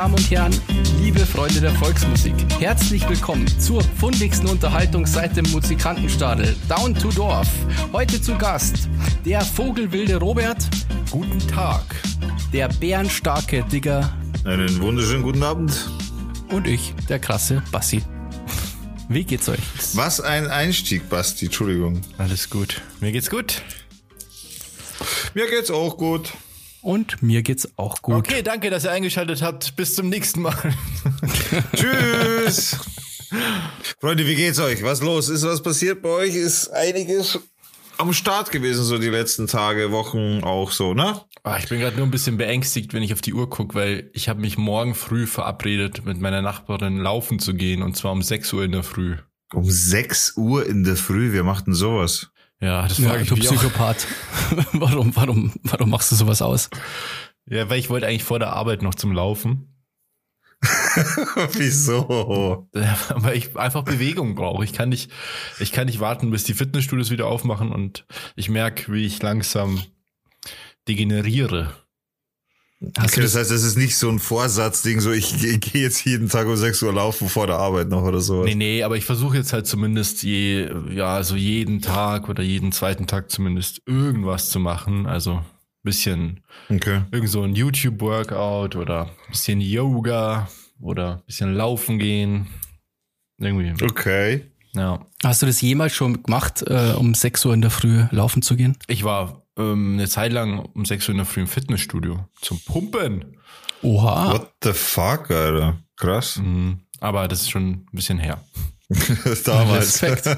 Damen und Herren, liebe Freunde der Volksmusik, herzlich willkommen zur fundigsten Unterhaltung seit dem Musikantenstadel Down to Dorf. Heute zu Gast der vogelwilde Robert. Guten Tag. Der bärenstarke Digger. Einen wunderschönen guten Abend. Und ich, der krasse Bassi. Wie geht's euch? Was ein Einstieg, Basti, Entschuldigung. Alles gut. Mir geht's gut. Mir geht's auch gut. Und mir geht's auch gut. Okay, danke, dass ihr eingeschaltet habt. Bis zum nächsten Mal. Tschüss. Freunde, wie geht's euch? Was los? Ist was passiert bei euch? Ist einiges am Start gewesen, so die letzten Tage, Wochen auch so, ne? Ah, ich bin gerade nur ein bisschen beängstigt, wenn ich auf die Uhr gucke, weil ich habe mich morgen früh verabredet, mit meiner Nachbarin laufen zu gehen und zwar um 6 Uhr in der Früh. Um 6 Uhr in der Früh, wir machten sowas. Ja, das Ja, frage ich du. Psychopath. warum, warum, warum machst du sowas aus? Ja, weil ich wollte eigentlich vor der Arbeit noch zum Laufen. Wieso? Weil ich einfach Bewegung brauche. Ich kann nicht, ich kann nicht warten, bis die Fitnessstudios wieder aufmachen und ich merke, wie ich langsam degeneriere. Hast Okay, du das heißt, das ist nicht so ein Vorsatzding, so ich, ich gehe jetzt jeden Tag um 6 Uhr laufen vor der Arbeit noch oder so. Nee, nee, aber ich versuche jetzt halt zumindest je, ja, so jeden Tag oder jeden zweiten Tag zumindest irgendwas zu machen. Also bisschen, Okay. irgend so ein YouTube-Workout oder bisschen Yoga oder bisschen laufen gehen. Irgendwie, Okay. ja. Hast du das jemals schon gemacht, äh, um 6 Uhr in der Früh laufen zu gehen? Ich war ähm, eine Zeit lang um 6 Uhr in der Früh im Fitnessstudio zum Pumpen. Oha. What the fuck, Alter? Krass. Mhm. Aber das ist schon ein bisschen her. Damals. Respekt.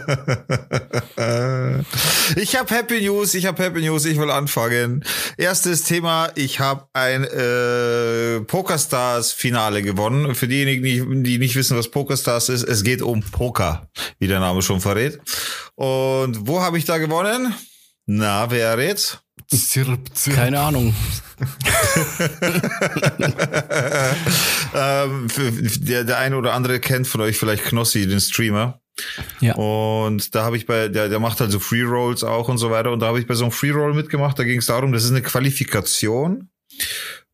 ich habe Happy News, ich habe Happy News, ich will anfangen. Erstes Thema, ich habe ein äh, Pokerstars Finale gewonnen. Für diejenigen, die, die nicht wissen, was Pokerstars ist, es geht um Poker, wie der Name schon verrät. Und wo habe ich da gewonnen? Na, wer errät's? Zirp, zirp. Keine Ahnung. ähm, für, der, der eine oder andere kennt von euch vielleicht Knossi, den Streamer. Ja. Und da habe ich bei, der, der macht halt so Free Rolls auch und so weiter. Und da habe ich bei so einem Free Roll mitgemacht. Da ging es darum, das ist eine Qualifikation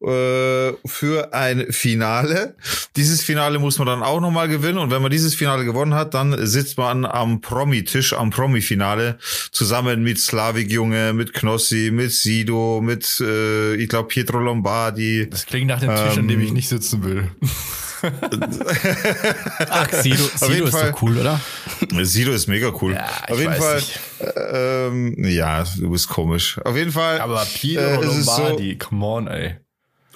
äh, für ein Finale. Dieses Finale muss man dann auch nochmal gewinnen. Und wenn man dieses Finale gewonnen hat, dann sitzt man am Promi-Tisch, am Promi-Finale, zusammen mit Slavik Junge, mit Knossi, mit Sido, mit, äh, ich glaube, Pietro Lombardi. Das klingt nach dem Tisch, an dem Ähm, ich nicht sitzen will. Ach, Sido, Sido ist Fall. doch cool, oder? Sido ist mega cool. Ja, ich Auf jeden weiß Fall. nicht. Ähm, ja, du bist komisch. Auf jeden Fall. Aber Piero äh, Lombardi, come on, ey.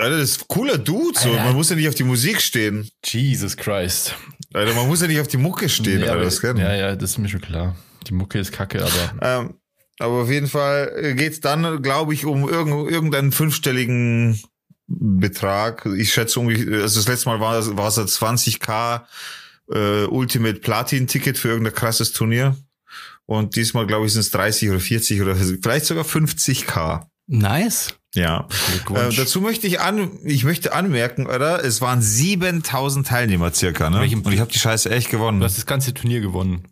Alter, das ist ein cooler Dude. So. Alter. Man muss ja nicht auf die Musik stehen. Jesus Christ. Alter, man muss ja nicht auf die Mucke stehen. ja, Alter, das kennen. ja, ja, das ist mir schon klar. Die Mucke ist kacke, aber Ähm, aber auf jeden Fall geht's dann, glaube ich, um irgend, irgendeinen fünfstelligen Betrag. Ich schätze ungefähr, also das letzte Mal war es war es ein 20k äh, Ultimate Platin Ticket für irgendein krasses Turnier. Und diesmal, glaube ich, sind es 30 oder 40 oder vielleicht sogar 50k. Nice. Ja. Äh, dazu möchte ich an, ich möchte anmerken, oder? Es waren 7000 Teilnehmer circa, ne? Welchem- Und ich habe die Scheiße echt gewonnen. du hast das ganze Turnier gewonnen.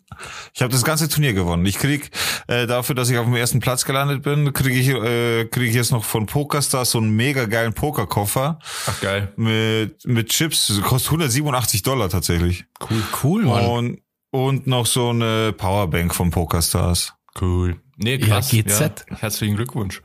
Ich habe das ganze Turnier gewonnen. Ich krieg äh, dafür, dass ich auf dem ersten Platz gelandet bin, kriege ich äh, krieg ich jetzt noch von PokerStars so einen mega geilen Pokerkoffer Ach geil. mit mit Chips. Das kostet 187 Dollar tatsächlich. Cool, cool, Mann. Und und noch so eine Powerbank von PokerStars. Cool. Nee, krass. Ja, GZ. Herzlichen Glückwunsch.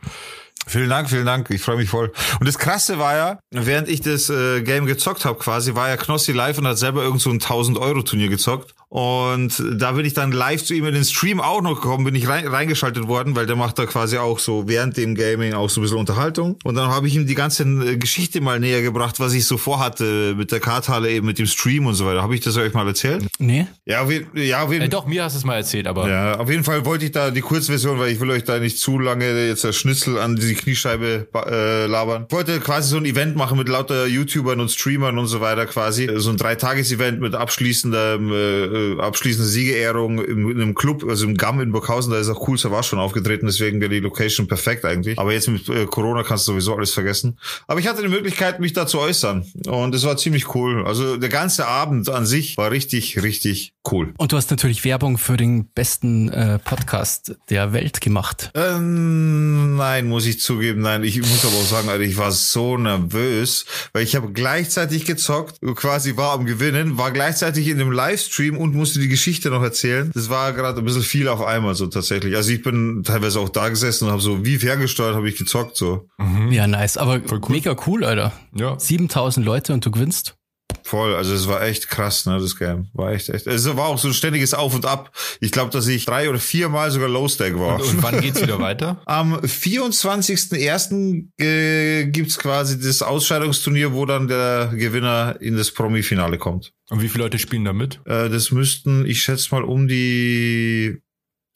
Vielen Dank, vielen Dank. Ich freue mich voll. Und das Krasse war ja, während ich das äh, Game gezockt habe quasi, war ja Knossi live und hat selber irgend so ein 1000-Euro-Turnier gezockt. Und da bin ich dann live zu ihm in den Stream auch noch gekommen, bin ich rein, reingeschaltet worden, weil der macht da quasi auch so während dem Gaming auch so ein bisschen Unterhaltung. Und dann habe ich ihm die ganze äh, Geschichte mal näher gebracht, was ich so vorhatte mit der Karthalle eben, mit dem Stream und so weiter. Habe ich das euch mal erzählt? nee? Ja, auf ja, auf jeden Äh, doch, mir hast du es mal erzählt, aber ja, auf jeden Fall wollte ich da die Kurzversion, weil ich will euch da nicht zu lange jetzt das Schnitzel an die Kniescheibe äh, labern. Ich wollte quasi so ein Event machen mit lauter YouTubern und Streamern und so weiter quasi. So ein Dreitages-Event mit abschließender, äh, abschließender Siegerehrung im, in einem Club, also im GAM in Burghausen, da ist auch cool, war schon aufgetreten, deswegen wäre die Location perfekt eigentlich. Aber jetzt mit äh, Corona kannst du sowieso alles vergessen. Aber ich hatte die Möglichkeit, mich da zu äußern und es war ziemlich cool. Also der ganze Abend an sich war richtig, richtig cool. Und du hast natürlich Werbung für den besten äh, Podcast der Welt gemacht. Ähm, nein, muss ich zugeben, nein. Ich muss aber auch sagen, Alter, ich war so nervös, weil ich habe gleichzeitig gezockt, quasi war am Gewinnen, war gleichzeitig in dem Livestream und musste die Geschichte noch erzählen. Das war gerade ein bisschen viel auf einmal so tatsächlich. Also ich bin teilweise auch da gesessen und habe so wie ferngesteuert habe ich gezockt so. Ja, nice. Aber cool. mega cool, Alter. Ja. 7000 Leute und du gewinnst. Voll, also es war echt krass, ne, das Game. War echt, echt. Es war auch so ein ständiges Auf und Ab. Ich glaube, dass ich drei oder viermal sogar Low Stack war. Und wann geht's wieder weiter? Am 24.01. Äh, gibt's quasi das Ausscheidungsturnier, wo dann der Gewinner in das Promi-Finale kommt. Und wie viele Leute spielen da mit? Äh, das müssten, ich schätze mal, um die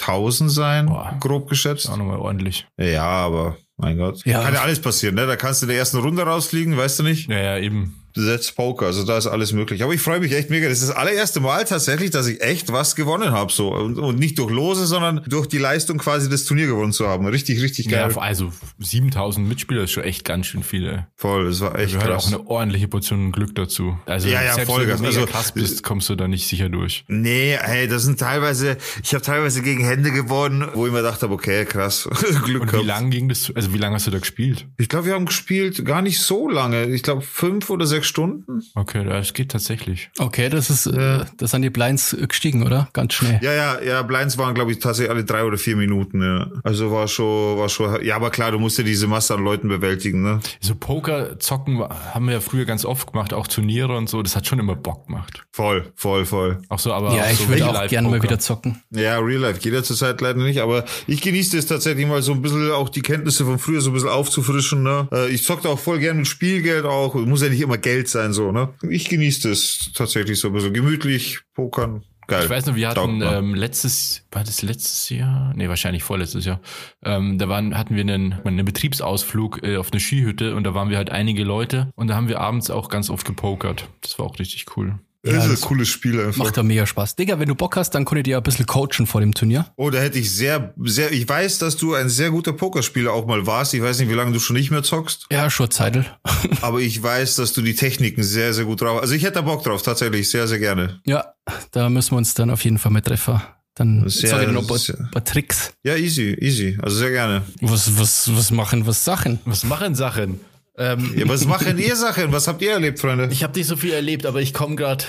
1000 sein, Boah. grob geschätzt. Auch nochmal ordentlich. Ja, aber mein Gott. Ja. Kann ja alles passieren, ne? Da kannst du in der ersten Runde rausfliegen, weißt du nicht? Ja, ja, eben. Setz Poker, also da ist alles möglich. Aber ich freue mich echt mega. Das ist das allererste Mal tatsächlich, dass ich echt was gewonnen habe. So. Und, und nicht durch Lose, sondern durch die Leistung quasi das Turnier gewonnen zu haben. Richtig, richtig Ja, geil. also 7000 Mitspieler ist schon echt ganz schön viele. Voll, das war echt Gehört krass. auch eine ordentliche Portion Glück dazu. Also Ja, ja, selbst Vollgas. wenn du Also, krass bist, kommst du da nicht sicher durch. Nee, hey, das sind teilweise, ich habe teilweise gegen Hände gewonnen, wo ich mir gedacht habe, okay, krass, Glück Und wie gehabt. lang ging das? Also wie lange hast du da gespielt? Ich glaube, wir haben gespielt gar nicht so lange. Ich glaube, fünf oder sechs Stunden. Okay, das geht tatsächlich. Okay, das ist, äh, das sind die Blinds gestiegen, oder? Ganz schnell. Ja, ja, ja, Blinds waren, glaube ich, tatsächlich alle drei oder vier Minuten, ja. Also war schon, war schon, ja, aber klar, du musst ja diese Masse an Leuten bewältigen, ne? So Poker zocken haben wir ja früher ganz oft gemacht, auch Turniere und so. Das hat schon immer Bock gemacht. Voll, voll, voll. Auch so, aber Ja, auch ich so würde auch gerne mal wieder zocken. Ja, Real Life geht ja zurzeit leider nicht, aber ich genieße es tatsächlich mal so ein bisschen auch die Kenntnisse von früher so ein bisschen aufzufrischen, ne? Äh, Ich zockte auch voll gerne mit Spielgeld auch, muss ja nicht immer Geld sein, so, ne? Ich genieße das tatsächlich so ein bisschen gemütlich, pokern, geil. Ich weiß noch, wir hatten ähm, letztes, war das letztes Jahr? Nee, wahrscheinlich vorletztes Jahr. Ähm, da waren, hatten wir einen, einen Betriebsausflug äh, auf eine Skihütte und da waren wir halt einige Leute und da haben wir abends auch ganz oft gepokert. Das war auch richtig cool. Das Ja, ist das ein cooles Spiel einfach. Macht da mega Spaß. Digga, wenn du Bock hast, dann könnt ihr dir ein bisschen coachen vor dem Turnier. Oh, da hätte ich sehr, sehr, ich weiß, dass du ein sehr guter Pokerspieler auch mal warst. Ich weiß nicht, wie lange du schon nicht mehr zockst, Ja, schon Zeitl. aber ich weiß, dass du die Techniken sehr, sehr gut drauf. Also ich hätte da Bock drauf, tatsächlich, sehr, sehr gerne. ja, da müssen wir uns dann auf jeden Fall mit treffen. Dann Sehr- sag ich noch ein paar, paar Tricks. Ja, easy, easy. Also sehr gerne. Was, was, was machen, was Sachen? Was machen Sachen? Ähm, Ja, was machen ihr Sachen? Was habt ihr erlebt, Freunde? ich habe nicht so viel erlebt, aber ich komme gerade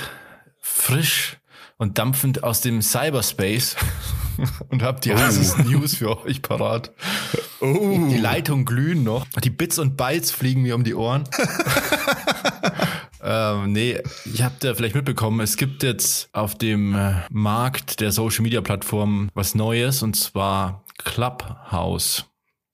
frisch und dampfend aus dem Cyberspace und habe die heißesten News für euch parat. Oh. Die Leitungen glühen noch. Die Bits und Bytes fliegen mir um die Ohren. ähm, nee, ich habt ja vielleicht mitbekommen, es gibt jetzt auf dem äh, Markt der Social Media Plattformen was Neues und zwar Clubhouse.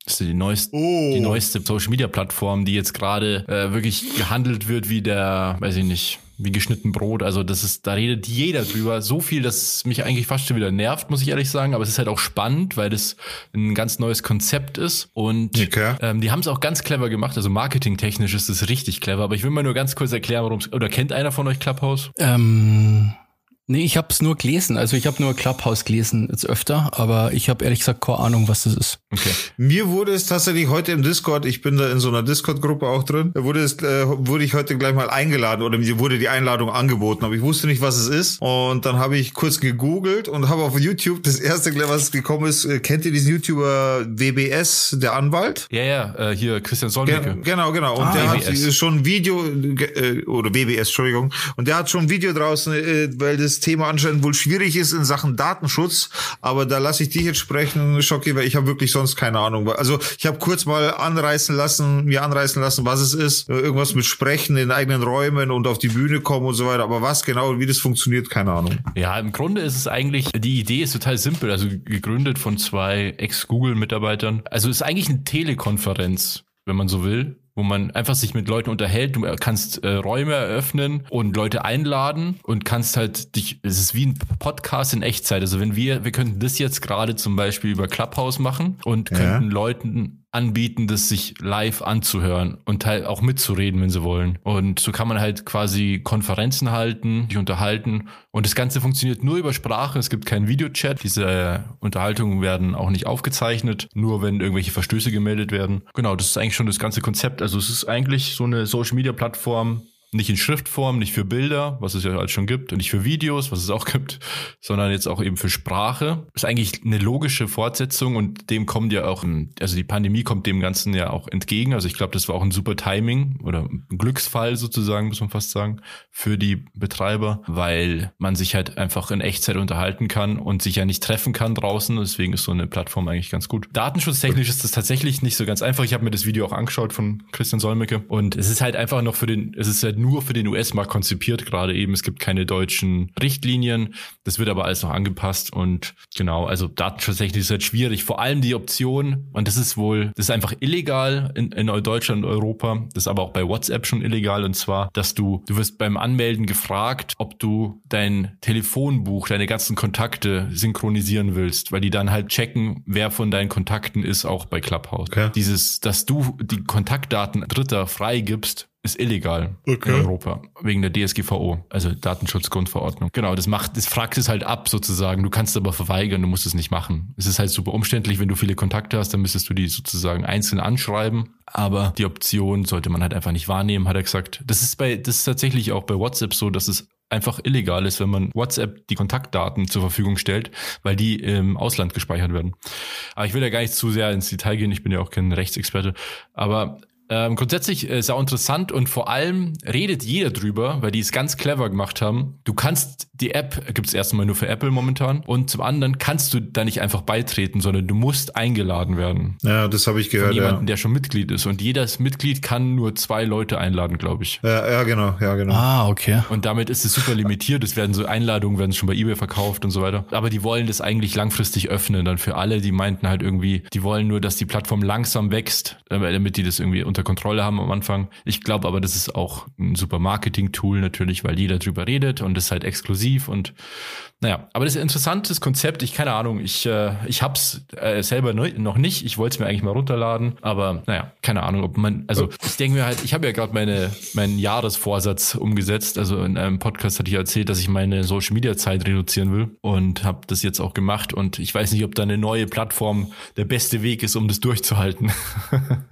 Das ist die neueste, Oh. die neueste Social Media Plattform, die jetzt gerade äh, wirklich gehandelt wird wie der, weiß ich nicht, wie geschnitten Brot. Also das ist, da redet jeder drüber. So viel, dass es mich eigentlich fast schon wieder nervt, muss ich ehrlich sagen. Aber es ist halt auch spannend, weil das ein ganz neues Konzept ist. Und Okay. ähm, die haben es auch ganz clever gemacht. Also marketingtechnisch ist es richtig clever. Aber ich will mal nur ganz kurz erklären, warum es. Oder kennt einer von euch Clubhouse? Ähm, nee, ich habe es nur gelesen. Also ich habe nur Clubhouse gelesen jetzt öfter, aber ich habe ehrlich gesagt keine Ahnung, was das ist. Okay. Mir wurde es tatsächlich heute im Discord, ich bin da in so einer Discord-Gruppe auch drin, wurde es, äh, wurde ich heute gleich mal eingeladen oder mir wurde die Einladung angeboten, aber ich wusste nicht, was es ist. Und dann habe ich kurz gegoogelt und habe auf YouTube das erste, was gekommen ist, äh, kennt ihr diesen YouTuber WBS, der Anwalt? Ja, ja, äh, hier Christian Solmecke. genau, genau. Und Ah, der WBS. hat schon ein Video, äh, oder WBS, Entschuldigung. Und der hat schon ein Video draußen, äh, weil das Thema anscheinend wohl schwierig ist in Sachen Datenschutz. Aber da lasse ich dich jetzt sprechen, Schocki, weil ich habe wirklich sonst keine Ahnung. Also ich habe kurz mal anreißen lassen, mir anreißen lassen, was es ist. Äh, Irgendwas mit Sprechen in eigenen Räumen und auf die Bühne kommen und so weiter. Aber was genau und wie das funktioniert, keine Ahnung. Ja, im Grunde ist es eigentlich, die Idee ist total simpel, also gegründet von zwei Ex-Google-Mitarbeitern. Also es ist eigentlich eine Telekonferenz, wenn man so will, wo man einfach sich mit Leuten unterhält. Du kannst äh, Räume eröffnen und Leute einladen und kannst halt dich, es ist wie ein Podcast in Echtzeit. Also wenn wir, wir könnten das jetzt gerade zum Beispiel über Clubhouse machen und Ja. könnten Leuten anbieten, das sich live anzuhören und teil auch mitzureden, wenn sie wollen. Und so kann man halt quasi Konferenzen halten, die unterhalten. Und das Ganze funktioniert nur über Sprache. Es gibt keinen Videochat. Diese Unterhaltungen werden auch nicht aufgezeichnet, nur wenn irgendwelche Verstöße gemeldet werden. Genau, das ist eigentlich schon das ganze Konzept. Also es ist eigentlich so eine Social Media Plattform, nicht in Schriftform, nicht für Bilder, was es ja alles schon gibt, und nicht für Videos, was es auch gibt, sondern jetzt auch eben für Sprache. Ist eigentlich eine logische Fortsetzung und dem kommt ja auch, also die Pandemie kommt dem Ganzen ja auch entgegen. Also ich glaube, das war auch ein super Timing oder ein Glücksfall sozusagen, muss man fast sagen, für die Betreiber, weil man sich halt einfach in Echtzeit unterhalten kann und sich ja nicht treffen kann draußen. Deswegen ist so eine Plattform eigentlich ganz gut. Datenschutztechnisch ist das tatsächlich nicht so ganz einfach. Ich habe mir das Video auch angeschaut von Christian Solmecke und es ist halt einfach noch für den, es ist halt nur für den US-Markt konzipiert, gerade eben. Es gibt keine deutschen Richtlinien. Das wird aber alles noch angepasst und genau, also datenschutztechnisch ist halt schwierig. Vor allem die Option, und das ist wohl, das ist einfach illegal in, in Deutschland und Europa. Das ist aber auch bei WhatsApp schon illegal und zwar, dass du, du wirst beim Anmelden gefragt, ob du dein Telefonbuch, deine ganzen Kontakte synchronisieren willst, weil die dann halt checken, wer von deinen Kontakten ist, auch bei Clubhouse. Okay. Dieses, dass du die Kontaktdaten Dritter freigibst, ist illegal okay. in Europa wegen der DSGVO, also Datenschutzgrundverordnung. Genau, das macht, das fragt es halt ab sozusagen. Du kannst aber verweigern, du musst es nicht machen. Es ist halt super umständlich, wenn du viele Kontakte hast, dann müsstest du die sozusagen einzeln anschreiben. Aber die Option sollte man halt einfach nicht wahrnehmen, hat er gesagt. Das ist bei, das ist tatsächlich auch bei WhatsApp so, dass es einfach illegal ist, wenn man WhatsApp die Kontaktdaten zur Verfügung stellt, weil die im Ausland gespeichert werden. Aber ich will ja gar nicht zu sehr ins Detail gehen, ich bin ja auch kein Rechtsexperte. Aber ähm, grundsätzlich äh, sau interessant und vor allem redet jeder drüber, weil die es ganz clever gemacht haben. Du kannst die App gibt es erstmal nur für Apple momentan und zum anderen kannst du da nicht einfach beitreten, sondern du musst eingeladen werden. Ja, das habe ich gehört. Von jemanden, ja. der schon Mitglied ist und jedes Mitglied kann nur zwei Leute einladen, glaube ich. Ja, ja, genau, ja, genau. Ah, okay. Und damit ist es super limitiert. Es werden so Einladungen werden schon bei eBay verkauft und so weiter. Aber die wollen das eigentlich langfristig öffnen dann für alle. Die meinten halt irgendwie, die wollen nur, dass die Plattform langsam wächst, äh, damit die das irgendwie unter Kontrolle haben am Anfang. Ich glaube aber, das ist auch ein super Marketing-Tool natürlich, weil jeder drüber redet und ist halt exklusiv und naja, aber das ist ein interessantes Konzept. Ich keine Ahnung, ich äh, ich hab's äh, selber noch nicht. Ich wollte es mir eigentlich mal runterladen, aber naja, keine Ahnung, ob man also ich denke mir halt, ich habe ja gerade meine meinen Jahresvorsatz umgesetzt. Also in einem Podcast hatte ich erzählt, dass ich meine Social Media Zeit reduzieren will und habe das jetzt auch gemacht und ich weiß nicht, ob da eine neue Plattform der beste Weg ist, um das durchzuhalten.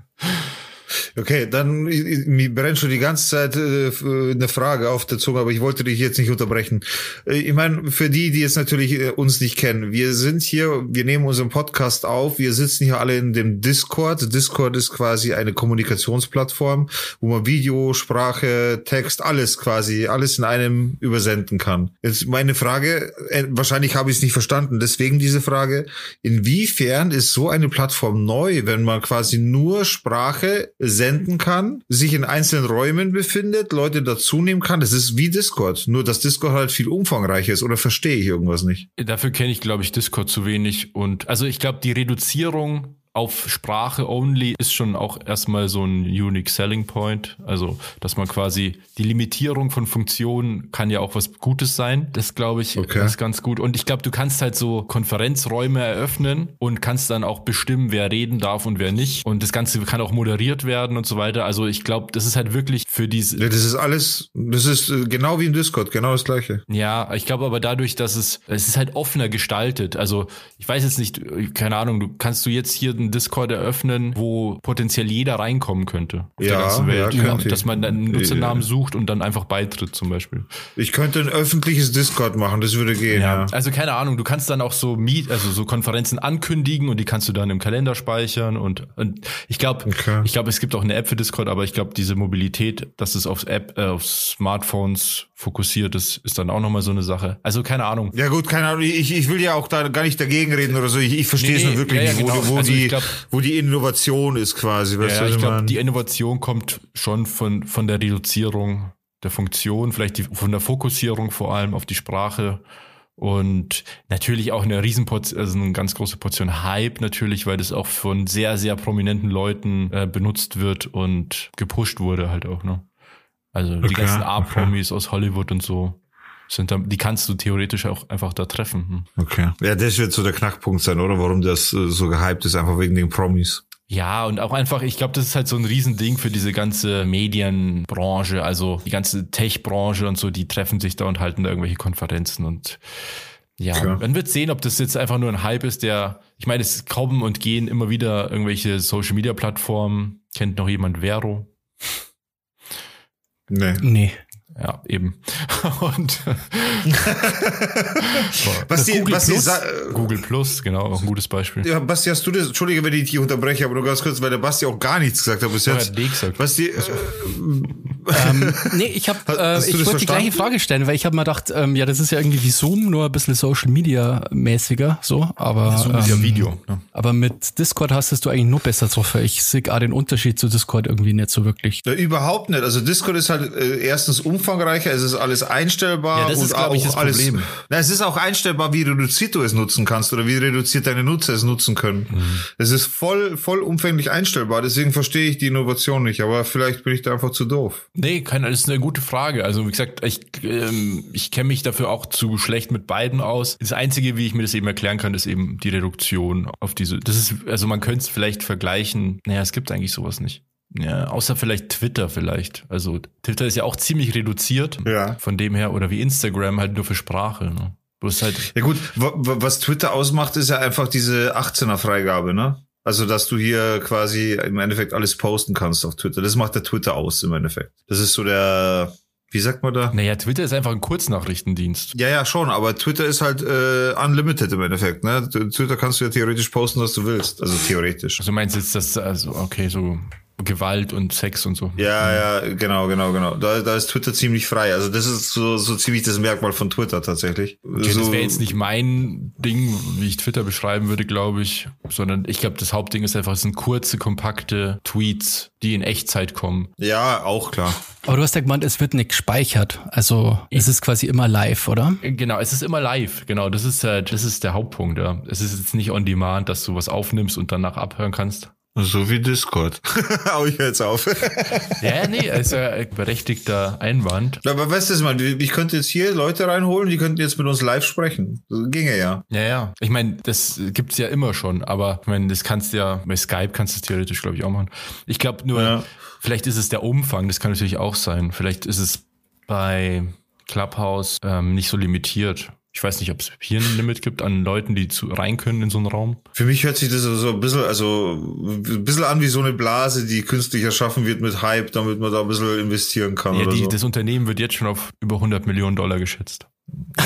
Okay, dann mir brennt schon die ganze Zeit äh, eine Frage auf der Zunge, aber ich wollte dich jetzt nicht unterbrechen. Äh, ich meine, für die, die jetzt natürlich äh, uns nicht kennen, wir sind hier, wir nehmen unseren Podcast auf, wir sitzen hier alle in dem Discord. Discord ist quasi eine Kommunikationsplattform, wo man Video, Sprache, Text, alles quasi, alles in einem übersenden kann. Jetzt meine Frage, äh, wahrscheinlich habe ich es nicht verstanden, deswegen diese Frage, inwiefern ist so eine Plattform neu, wenn man quasi nur Sprache senden kann, sich in einzelnen Räumen befindet, Leute dazu nehmen kann. Das ist wie Discord, nur dass Discord halt viel umfangreicher ist oder verstehe ich irgendwas nicht? Dafür kenne ich, glaube ich, Discord zu wenig und also ich glaube, die Reduzierung auf Sprache only ist schon auch erstmal so ein unique selling point. Also, dass man quasi die Limitierung von Funktionen kann ja auch was Gutes sein. Das glaube ich okay. ist ganz gut. Und ich glaube, du kannst halt so Konferenzräume eröffnen und kannst dann auch bestimmen, wer reden darf und wer nicht. Und das Ganze kann auch moderiert werden und so weiter. Also ich glaube, das ist halt wirklich für diese. Ja, das ist alles, das ist äh, genau wie im Discord, genau das gleiche. Ja, ich glaube aber dadurch, dass es, es ist halt offener gestaltet. Also ich weiß jetzt nicht, keine Ahnung, du kannst du jetzt hier einen Discord eröffnen, wo potenziell jeder reinkommen könnte auf ja, der ganzen Welt. Ja, dass man einen Nutzernamen sucht und dann einfach beitritt zum Beispiel. Ich könnte ein öffentliches Discord machen, das würde gehen. Ja, ja. Also keine Ahnung, du kannst dann auch so Meet, also so Konferenzen ankündigen und die kannst du dann im Kalender speichern und, und ich glaube, okay. ich glaube, es gibt auch eine App für Discord, aber ich glaube, diese Mobilität, dass es auf App, äh, auf Smartphones fokussiert ist, ist dann auch nochmal so eine Sache. Also keine Ahnung. Ja gut, keine Ahnung. Ich, ich will ja auch da gar nicht dagegen reden oder so. Ich, ich verstehe nee, es nur wirklich ja, ja, nicht, wo, genau. wo, also die, glaub, wo die Innovation ist quasi. Weißt ja, ich glaube, die Innovation kommt schon von, von der Reduzierung der Funktion, vielleicht die, von der Fokussierung vor allem auf die Sprache und natürlich auch eine Riesenportion, also eine ganz große Portion Hype natürlich, weil das auch von sehr, sehr prominenten Leuten äh, benutzt wird und gepusht wurde halt auch, ne? Also okay, die ganzen A-Promis okay. aus Hollywood und so sind da, die kannst du theoretisch auch einfach da treffen. Hm. Okay. Ja, das wird so der Knackpunkt sein, oder? Warum das äh, so gehypt ist, einfach wegen den Promis. Ja, und auch einfach, ich glaube, das ist halt so ein Riesending für diese ganze Medienbranche, also die ganze Tech-Branche und so, die treffen sich da und halten da irgendwelche Konferenzen und ja, Klar. man wird sehen, ob das jetzt einfach nur ein Hype ist, der, ich meine, es kommen und gehen immer wieder irgendwelche Social-Media-Plattformen. Kennt noch jemand Vero? Nee. Nee. Ja, eben. Und Was die, Google was Plus? Google Plus, genau, auch ein gutes Beispiel. ja, Basti, hast du das, Entschuldige, wenn ich dich unterbreche, aber nur ganz kurz, weil der Basti auch gar nichts gesagt hat bis Ja, jetzt. D gesagt. Basti, äh, ähm, nee, ich habe, äh, ich wollte die gleiche Frage stellen, weil ich habe mir gedacht, ähm, ja, das ist ja irgendwie wie Zoom, nur ein bisschen Social Media mäßiger, so, aber Zoom ist ja ähm, Video. Ne? aber mit Discord hast es du eigentlich nur besser getroffen. Ich sehe auch den Unterschied zu Discord irgendwie nicht so wirklich. Ja, überhaupt nicht. Also Discord ist halt äh, erstens umfangreicher, es ist alles einstellbar Ja, das und ist, glaub ich, auch das alles. Problem. Na, es ist auch einstellbar, wie reduziert du es nutzen kannst oder wie reduziert deine Nutzer es nutzen können. Mhm. Es ist voll, voll umfänglich einstellbar. Deswegen verstehe ich die Innovation nicht. Aber vielleicht bin ich da einfach zu doof. Nee, keine, das ist eine gute Frage. Also wie gesagt, ich, ähm, ich kenne mich dafür auch zu schlecht mit beiden aus. Das Einzige, wie ich mir das eben erklären kann, ist eben die Reduktion auf diese. Das ist, also man könnte es vielleicht vergleichen. Naja, es gibt eigentlich sowas nicht. Ja, außer vielleicht Twitter vielleicht. Also Twitter ist ja auch ziemlich reduziert. Ja. Von dem her, oder wie Instagram halt nur für Sprache. Ne? Bloß halt, Ja gut, wa- wa- was Twitter ausmacht, ist ja einfach diese 18er Freigabe, ne? Also, dass du hier quasi im Endeffekt alles posten kannst auf Twitter. Das macht der Twitter aus im Endeffekt. Das ist so der, wie sagt man da? naja, Twitter ist einfach ein Kurznachrichtendienst. Ja, ja, schon, aber Twitter ist halt äh, unlimited im Endeffekt, ne? Twitter kannst du ja theoretisch posten, was du willst. Also theoretisch. Also meinst du jetzt, dass, also, okay, so Gewalt und Sex und so. Ja, ja, genau, genau, genau. Da, da ist Twitter ziemlich frei. Also das ist so, so ziemlich das Merkmal von Twitter tatsächlich. Okay, so, das wäre jetzt nicht mein Ding, wie ich Twitter beschreiben würde, glaube ich, sondern ich glaube, das Hauptding ist einfach, es sind kurze, kompakte Tweets, die in Echtzeit kommen. Ja, auch klar. Aber du hast ja gemeint, es wird nicht gespeichert. Also es ist quasi immer live, oder? Genau, es ist immer live, genau, das ist, äh, das ist der Hauptpunkt, ja. Es ist jetzt nicht on demand, dass du was aufnimmst und danach abhören kannst. So wie Discord. Hau ich jetzt auf. Ja, nee, ist ja ein berechtigter Einwand. Aber weißt du, was ich könnte jetzt hier Leute reinholen, die könnten jetzt mit uns live sprechen. Das ginge ja. Ja, ja. Ich meine, das gibt's ja immer schon, aber ich meine, das kannst du ja, bei Skype kannst du es theoretisch, glaube ich, auch machen. Ich glaube nur, Ja. vielleicht ist es der Umfang, das kann natürlich auch sein. Vielleicht ist es bei Clubhouse ähm, nicht so limitiert. Ich weiß nicht, ob es hier ein Limit gibt an Leuten, die zu, rein können in so einen Raum. Für mich hört sich das so ein bisschen, also ein bisschen an wie so eine Blase, die künstlich erschaffen wird mit Hype, damit man da ein bisschen investieren kann Ja, oder die, so. das Unternehmen wird jetzt schon auf über 100 Millionen Dollar geschätzt.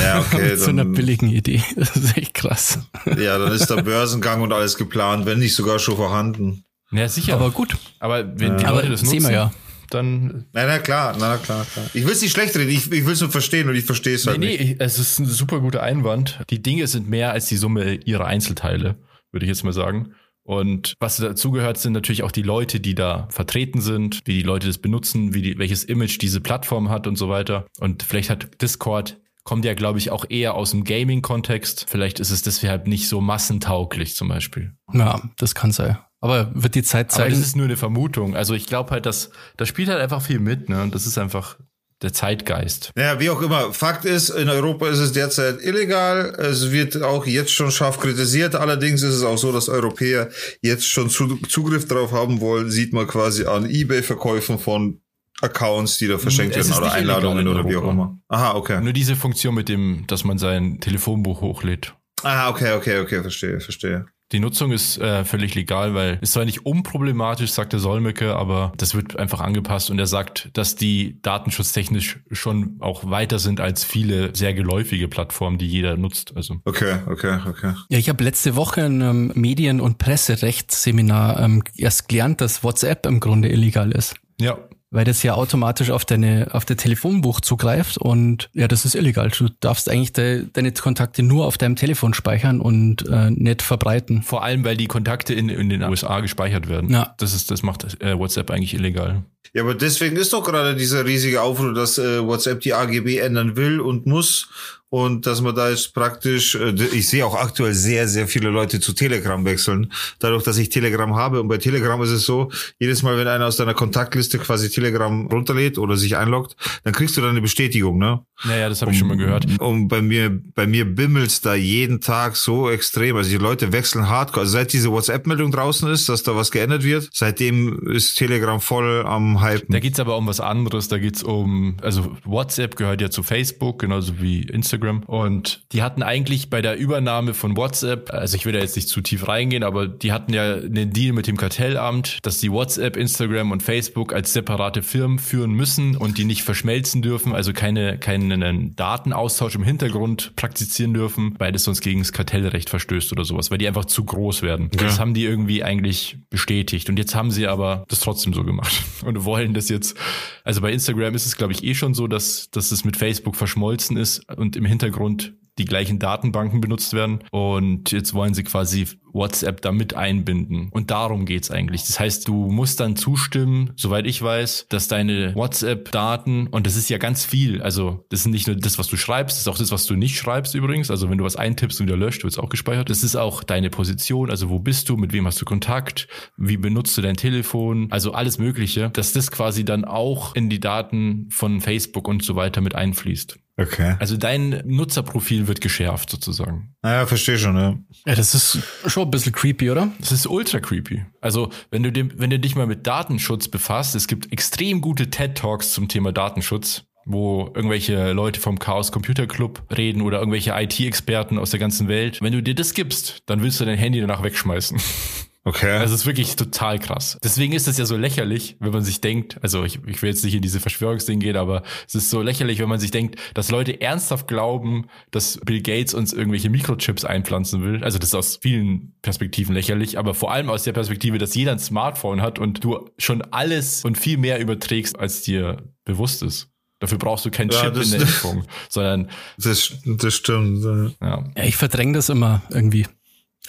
ja, okay. Mit so einer billigen Idee. Das ist echt krass. ja, dann ist der Börsengang und alles geplant, wenn nicht sogar schon vorhanden. Ja, sicher. Aber Aber, gut. wenn die Aber Leute das sehen nutzen, wir ja. Dann Na, na klar, na, klar, klar. Ich will es nicht schlecht reden, ich, ich will es nur verstehen und ich verstehe es halt Nee, nicht. nee, es ist ein super guter Einwand. Die Dinge sind mehr als die Summe ihrer Einzelteile, würde ich jetzt mal sagen. Und was dazugehört, sind natürlich auch die Leute, die da vertreten sind, wie die Leute das benutzen, wie die, welches Image diese Plattform hat und so weiter. Und vielleicht hat Discord, kommt ja, glaube ich, auch eher aus dem Gaming-Kontext. Vielleicht ist es deshalb nicht so massentauglich zum Beispiel. Ja, das kann sein. Aber wird die Zeit Aber zeigen. das ist nur eine Vermutung. Also ich glaube halt, dass da spielt halt einfach viel mit, ne? Und das ist einfach der Zeitgeist. Naja, wie auch immer. Fakt ist, in Europa ist es derzeit illegal. Es wird auch jetzt schon scharf kritisiert. Allerdings ist es auch so, dass Europäer jetzt schon zu, Zugriff drauf haben wollen. Sieht man quasi an Ebay-Verkäufen von Accounts, die da verschenkt Es werden oder Einladungen in oder wie auch Europa. immer. Aha, okay. Nur diese Funktion mit dem, dass man sein Telefonbuch hochlädt. Ah, okay, okay, okay, verstehe, verstehe. Die Nutzung ist äh, völlig legal, weil es zwar nicht unproblematisch, sagt der Solmecke, aber das wird einfach angepasst und er sagt, dass die datenschutztechnisch schon auch weiter sind als viele sehr geläufige Plattformen, die jeder nutzt. Also Okay, okay, okay. Ja, ich habe letzte Woche in einem Medien- und Presserechtsseminar ähm, erst gelernt, dass WhatsApp im Grunde illegal ist. ja, Weil das ja automatisch auf deine, auf dein Telefonbuch zugreift und ja, das ist illegal. Du darfst eigentlich de, deine Kontakte nur auf deinem Telefon speichern und äh, nicht verbreiten. vor allem, weil die Kontakte in, in den USA gespeichert werden. Ja. Das ist, das macht äh, WhatsApp eigentlich illegal. Ja, aber deswegen ist doch gerade dieser riesige Aufruf, dass äh, WhatsApp die AGB ändern will und muss und dass man da jetzt praktisch, äh, ich sehe auch aktuell sehr, sehr viele Leute zu Telegram wechseln, dadurch, dass ich Telegram habe und bei Telegram ist es so, jedes Mal, wenn einer aus deiner Kontaktliste quasi Telegram runterlädt oder sich einloggt, dann kriegst du dann eine Bestätigung, ne? Naja, das habe ich schon mal gehört. Und bei mir, bei mir bimmelt's da jeden Tag so extrem. Also die Leute wechseln hardcore. Also seit diese WhatsApp-Meldung draußen ist, dass da was geändert wird, seitdem ist Telegram voll am Hypen. Da geht's aber um was anderes. Da geht's um, also WhatsApp gehört ja zu Facebook, genauso wie Instagram Instagram. Und die hatten eigentlich bei der Übernahme von WhatsApp, also ich will da jetzt nicht zu tief reingehen, aber die hatten ja einen Deal mit dem Kartellamt, dass die WhatsApp, Instagram und Facebook als separate Firmen führen müssen und die nicht verschmelzen dürfen, also keine, keinen Datenaustausch im Hintergrund praktizieren dürfen, weil das sonst gegen das Kartellrecht verstößt oder sowas, weil die einfach zu groß werden. Ja. Das haben die irgendwie eigentlich bestätigt. Und jetzt haben sie aber das trotzdem so gemacht und wollen das jetzt, also bei Instagram ist es, glaube ich, eh schon so, dass, dass es mit Facebook verschmolzen ist und im Hintergrund die gleichen Datenbanken benutzt werden. Und jetzt wollen sie quasi WhatsApp damit einbinden. Und darum geht's eigentlich. Das heißt, du musst dann zustimmen, soweit ich weiß, dass deine WhatsApp-Daten, und das ist ja ganz viel, also das ist nicht nur das, was du schreibst, das ist auch das, was du nicht schreibst übrigens. Also wenn du was eintippst und wieder löscht, wird es auch gespeichert. Das ist auch deine Position, also wo bist du, mit wem hast du Kontakt, wie benutzt du dein Telefon, also alles Mögliche, dass das quasi dann auch in die Daten von Facebook und so weiter mit einfließt. Okay. Also dein Nutzerprofil wird geschärft sozusagen. Naja, verstehe schon, ja. Ja, das ist schon ein bisschen creepy, oder? Das ist ultra creepy. Also, wenn du, dem, wenn du dich mal mit Datenschutz befasst, es gibt extrem gute TED-Talks zum Thema Datenschutz wo irgendwelche Leute vom Chaos Computer Club reden oder irgendwelche IT-Experten aus der ganzen Welt. Wenn du dir das gibst, dann willst du dein Handy danach wegschmeißen. Okay. Also es ist wirklich total krass. Deswegen ist es ja so lächerlich, wenn man sich denkt, also ich, ich will jetzt nicht in diese Verschwörungsding gehen, aber es ist so lächerlich, wenn man sich denkt, dass Leute ernsthaft glauben, dass Bill Gates uns irgendwelche Mikrochips einpflanzen will. Also das ist aus vielen Perspektiven lächerlich, aber vor allem aus der Perspektive, dass jeder ein Smartphone hat und du schon alles und viel mehr überträgst, als dir bewusst ist. Dafür brauchst du keinen Chip ja, in der Impfung, sondern das, das stimmt. Ja. ja, ich verdränge das immer irgendwie.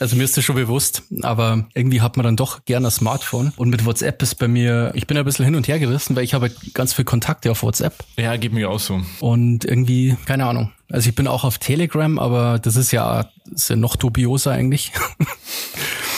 Also mir ist das schon bewusst, aber irgendwie hat man dann doch gerne ein Smartphone. Und mit WhatsApp ist bei mir, ich bin ein bisschen hin und her gerissen, weil ich habe ganz viel Kontakte auf WhatsApp. Ja, geht mir auch so. Und irgendwie, keine Ahnung. Also ich bin auch auf Telegram, aber das ist ja, ist ja noch dubioser eigentlich.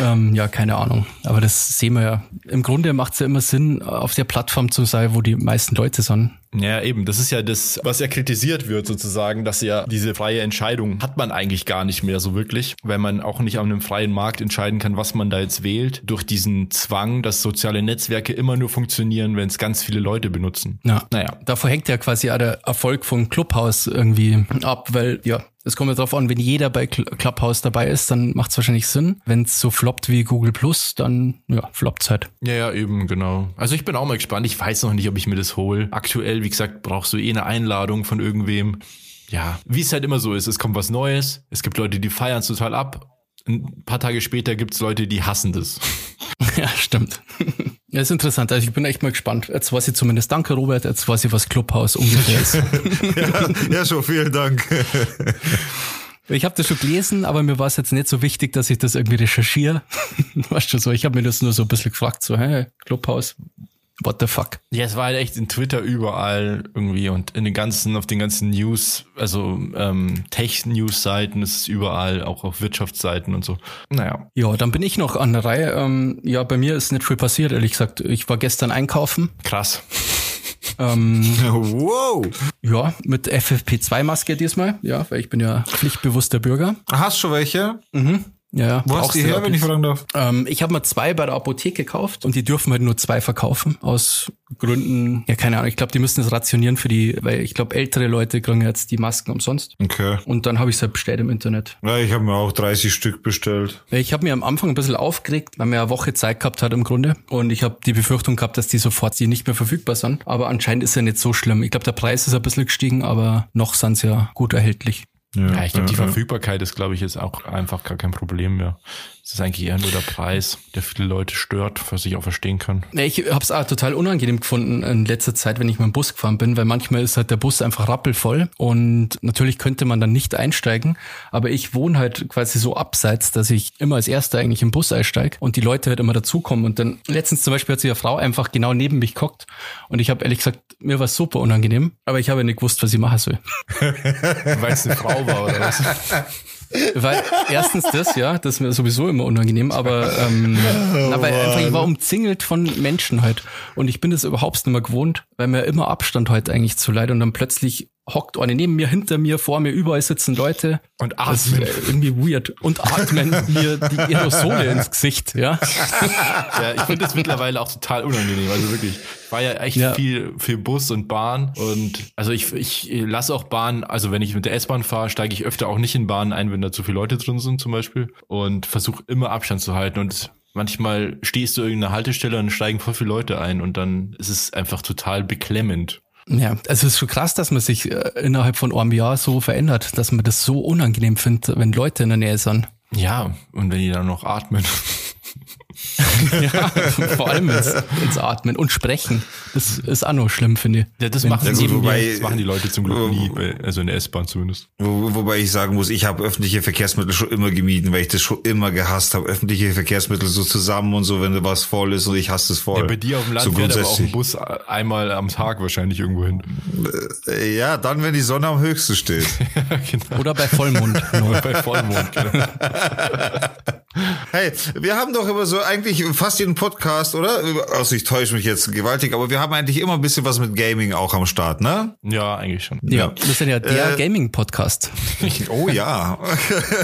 Ähm, ja, keine Ahnung. Aber das sehen wir ja. Im Grunde macht es ja immer Sinn, auf der Plattform zu sein, wo die meisten Leute sind. Ja, eben. Das ist ja das, was ja kritisiert wird sozusagen, dass ja diese freie Entscheidung hat man eigentlich gar nicht mehr so wirklich, weil man auch nicht auf einem freien Markt entscheiden kann, was man da jetzt wählt, durch diesen Zwang, dass soziale Netzwerke immer nur funktionieren, wenn es ganz viele Leute benutzen. Ja. Naja. Davor hängt ja quasi auch der Erfolg von Clubhouse irgendwie ab, weil ja, es kommt ja darauf an, wenn jeder bei Clubhouse dabei ist, dann macht es wahrscheinlich Sinn. Wenn es so floppt wie Google Plus, dann ja, floppt halt. Ja, ja, eben, genau. Also ich bin auch mal gespannt. Ich weiß noch nicht, ob ich mir das hole. Aktuell, wie gesagt, brauchst du eh eine Einladung von irgendwem. Ja, wie es halt immer so ist, es kommt was Neues. Es gibt Leute, die feiern es total ab. Ein paar Tage später gibt es Leute, die hassen das. Ja, stimmt. Ja, ist interessant. Also ich bin echt mal gespannt. Jetzt weiß ich zumindest, danke Robert, jetzt weiß ich, was Clubhouse ungefähr ist. ja, ja, schon vielen Dank. Ich habe das schon gelesen, aber mir war es jetzt nicht so wichtig, dass ich das irgendwie recherchiere. weißt du so, ich habe mir das nur so ein bisschen gefragt, so, hey, Clubhouse, what the fuck? Ja, es war halt echt in Twitter überall irgendwie und in den ganzen, auf den ganzen News, also ähm, Tech-News-Seiten ist es überall, auch auf Wirtschaftsseiten und so. Naja. Ja, dann bin ich noch an der Reihe. Ähm, ja, bei mir ist nicht viel passiert, ehrlich gesagt. Ich war gestern einkaufen. Krass. Ähm, wow. Ja, mit FFP2-Maske diesmal, ja, weil ich bin ja pflichtbewusster Bürger. Hast du schon welche? Mhm. Ja, Wo hast du die her, wenn ich fragen darf? Ähm, ich habe mal zwei bei der Apotheke gekauft und die dürfen halt nur zwei verkaufen aus Gründen, ja keine Ahnung, ich glaube, die müssen es rationieren für die, weil ich glaube, ältere Leute kriegen jetzt die Masken umsonst. Okay. Und dann habe ich es halt bestellt im Internet. Ja, ich habe mir auch 30 Stück bestellt. Ich habe mir am Anfang ein bisschen aufgeregt, weil mir eine Woche Zeit gehabt hat im Grunde und ich habe die Befürchtung gehabt, dass die sofort die nicht mehr verfügbar sind. Aber anscheinend ist ja nicht so schlimm. Ich glaube, der Preis ist ein bisschen gestiegen, aber noch sind sie ja gut erhältlich. Ja, ja ich glaube, die Verfügbarkeit ist, glaube ich, jetzt auch einfach gar kein Problem mehr. Es ist eigentlich eher nur der Preis, der viele Leute stört, was ich auch verstehen kann. Ja, ich habe es auch total unangenehm gefunden in letzter Zeit, wenn ich mit dem Bus gefahren bin, weil manchmal ist halt der Bus einfach rappelvoll und natürlich könnte man dann nicht einsteigen, aber ich wohne halt quasi so abseits, dass ich immer als Erster eigentlich im Bus einsteige und die Leute halt immer dazukommen und dann letztens zum Beispiel hat sich eine Frau einfach genau neben mich gehockt und ich habe ehrlich gesagt, mir war super unangenehm, aber ich habe nicht gewusst, was ich machen soll. weil es eine Frau war oder was? Weil erstens das, ja, das ist mir sowieso immer unangenehm, aber ähm, oh, weil einfach ich war umzingelt von Menschen halt. Und ich bin das überhaupt nicht mehr gewohnt, weil mir immer Abstand halt eigentlich zu leid und dann plötzlich hockt eine neben mir, hinter mir, vor mir, überall sitzen Leute. Und Das atmen. äh, irgendwie weird. Und atmen mir die Aerosole ins Gesicht, ja. Ja, ich finde das mittlerweile auch total unangenehm. Also wirklich, ich war ja echt Ja. viel für Bus und Bahn und also ich, ich lasse auch Bahn, also wenn ich mit der S-Bahn fahre, steige ich öfter auch nicht in Bahnen ein, wenn da zu viele Leute drin sind zum Beispiel und versuche immer Abstand zu halten und manchmal stehst du in irgendeiner Haltestelle und steigen voll viele Leute ein und dann ist es einfach total beklemmend. Ja, es ist schon krass, dass man sich äh, innerhalb von einem Jahr so verändert, dass man das so unangenehm findet, wenn Leute in der Nähe sind. Ja, und wenn die dann noch atmen. Ja, vor allem ins, ins Atmen und Sprechen. Das ist auch noch schlimm, finde ich. Ja, das, Wenn- machen, Ja, die, gut, wobei- das machen die Leute zum Glück nie, also in der S-Bahn zumindest. Wo, wobei ich sagen muss, ich habe öffentliche Verkehrsmittel schon immer gemieden, weil ich das schon immer gehasst habe. Öffentliche Verkehrsmittel so zusammen und so, wenn da was voll ist und ich hasse es voll. Ja, bei dir auf dem Land so fährt aber auch ein. Bus einmal am Tag wahrscheinlich irgendwo hin. Äh, Ja, dann, wenn die Sonne am höchsten steht. genau. Oder bei Vollmond. Oder bei Vollmond. Genau. Hey, wir haben doch immer so eigentlich fast jeden Podcast, oder? Also ich täusche mich jetzt gewaltig, aber wir haben eigentlich immer ein bisschen was mit Gaming auch am Start, ne? Ja, eigentlich schon. Ja, wir sind ja der Äh, Gaming-Podcast. Oh ja.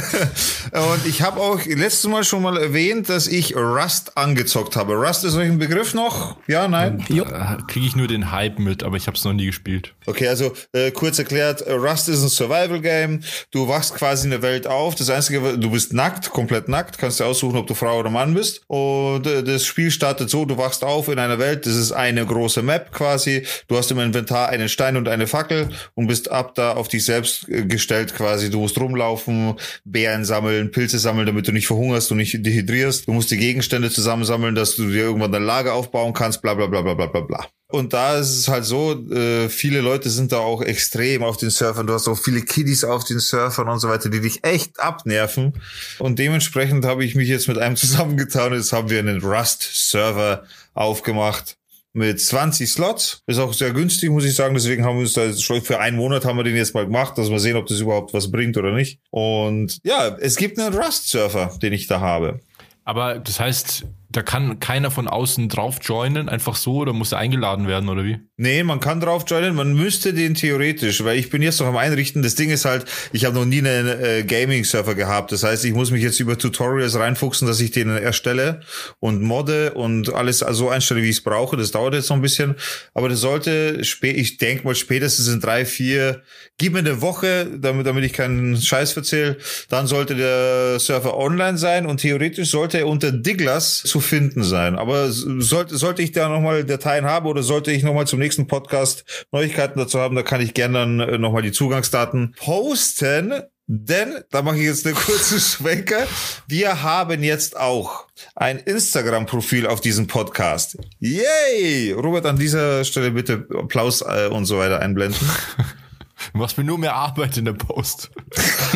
Und ich habe auch letztes Mal schon mal erwähnt, dass ich Rust angezockt habe. Rust ist euch ein Begriff noch? Ja, nein? Jo. Kriege ich nur den Hype mit, aber ich habe es noch nie gespielt. Okay, also äh, kurz erklärt, äh, Rust ist ein Survival-Game. Du wachst quasi in der Welt auf. Das Einzige, du bist nackt, komplett nackt. Kannst dir aussuchen, ob du Frau oder Mann bist. Und äh, das Spiel startet so, du wachst auf in einer Welt. Das ist eine große Map quasi. Du hast im Inventar einen Stein und eine Fackel und bist ab da auf dich selbst äh, gestellt quasi. Du musst rumlaufen, Beeren sammeln, Pilze sammeln, damit du nicht verhungerst und nicht dehydrierst. Du musst die Gegenstände zusammensammeln, dass du dir irgendwann ein Lager aufbauen kannst, bla bla bla bla bla bla bla. Und da ist es halt so, äh, viele Leute sind da auch extrem auf den Surfern. Du hast auch viele Kiddies auf den Surfern und so weiter, die dich echt abnerven. Und dementsprechend habe ich mich jetzt mit einem zusammengetan jetzt haben wir einen Rust-Server aufgemacht mit 20 Slots. Ist auch sehr günstig, muss ich sagen. Deswegen haben wir uns da jetzt schon für einen Monat haben wir den jetzt mal gemacht, dass wir sehen, ob das überhaupt was bringt oder nicht. Und ja, es gibt einen Rust-Surfer, den ich da habe. Aber das heißt, da kann keiner von außen drauf joinen, einfach so, oder muss er eingeladen werden, oder wie? Nee, man kann drauf joinen, man müsste den theoretisch, weil ich bin jetzt noch am Einrichten. Das Ding ist halt, ich habe noch nie einen äh, Gaming-Server gehabt. Das heißt, ich muss mich jetzt über Tutorials reinfuchsen, dass ich den erstelle und modde und alles so einstelle, wie ich es brauche. Das dauert jetzt noch ein bisschen. Aber das sollte, spä ich denke mal spätestens in drei, vier, gib mir eine Woche, damit, damit ich keinen Scheiß verzähle, dann sollte der Server online sein und theoretisch sollte er unter Diglas zu finden sein. Aber sollte, sollte ich da nochmal Dateien haben oder sollte ich nochmal zum nächsten Podcast Neuigkeiten dazu haben, da kann ich gerne dann äh, nochmal die Zugangsdaten posten. Denn, da mache ich jetzt einen kurzen Schwenker, wir haben jetzt auch ein Instagram-Profil auf diesem Podcast. Yay! Robert, an dieser Stelle bitte Applaus äh, und so weiter einblenden. Du machst mir nur mehr Arbeit in der Post.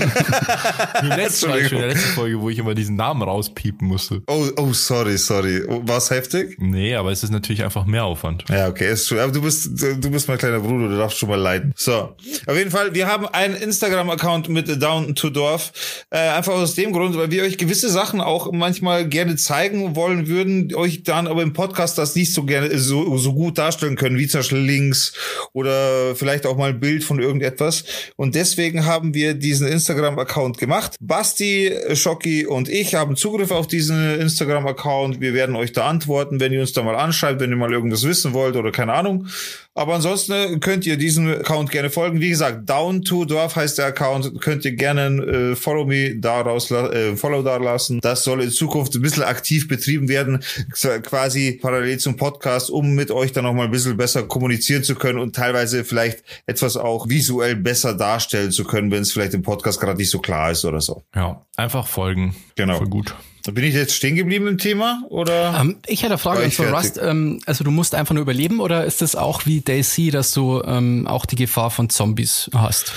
Wie Mal, schon in der letzten Folge, wo ich immer diesen Namen rauspiepen musste. Oh, oh, sorry, sorry. War's heftig? Nee, aber es ist natürlich einfach mehr Aufwand. Ja, okay, ist schon. Aber du bist, du bist mein kleiner Bruder, du darfst schon mal leiden. So. Auf jeden Fall, wir haben einen Instagram-Account mit Down to Dorf. Äh, einfach aus dem Grund, weil wir euch gewisse Sachen auch manchmal gerne zeigen wollen würden, euch dann aber im Podcast das nicht so gerne, so, so gut darstellen können, wie zum Beispiel Links oder vielleicht auch mal ein Bild von irgendetwas. Und deswegen haben wir diesen Instagram-Account gemacht. Basti, Schocki und ich haben Zugriff auf diesen Instagram-Account. Wir werden euch da antworten, wenn ihr uns da mal anschreibt, wenn ihr mal irgendwas wissen wollt oder keine Ahnung. Aber ansonsten könnt ihr diesem Account gerne folgen. Wie gesagt, Down to Dorf heißt der Account. Könnt ihr gerne äh, Follow me daraus, äh, Follow da lassen. Das soll in Zukunft ein bisschen aktiv betrieben werden, quasi parallel zum Podcast, um mit euch dann noch mal ein bisschen besser kommunizieren zu können und teilweise vielleicht etwas auch visuell besser darstellen zu können, wenn es vielleicht im Podcast gerade nicht so klar ist oder so. Ja, einfach folgen. Genau. Voll gut. Bin ich jetzt stehen geblieben im Thema oder? Ähm, ich hätte eine Frage, fertig? Rust, ähm, also du musst einfach nur überleben oder ist das auch wie Daisy, dass du ähm, auch die Gefahr von Zombies hast?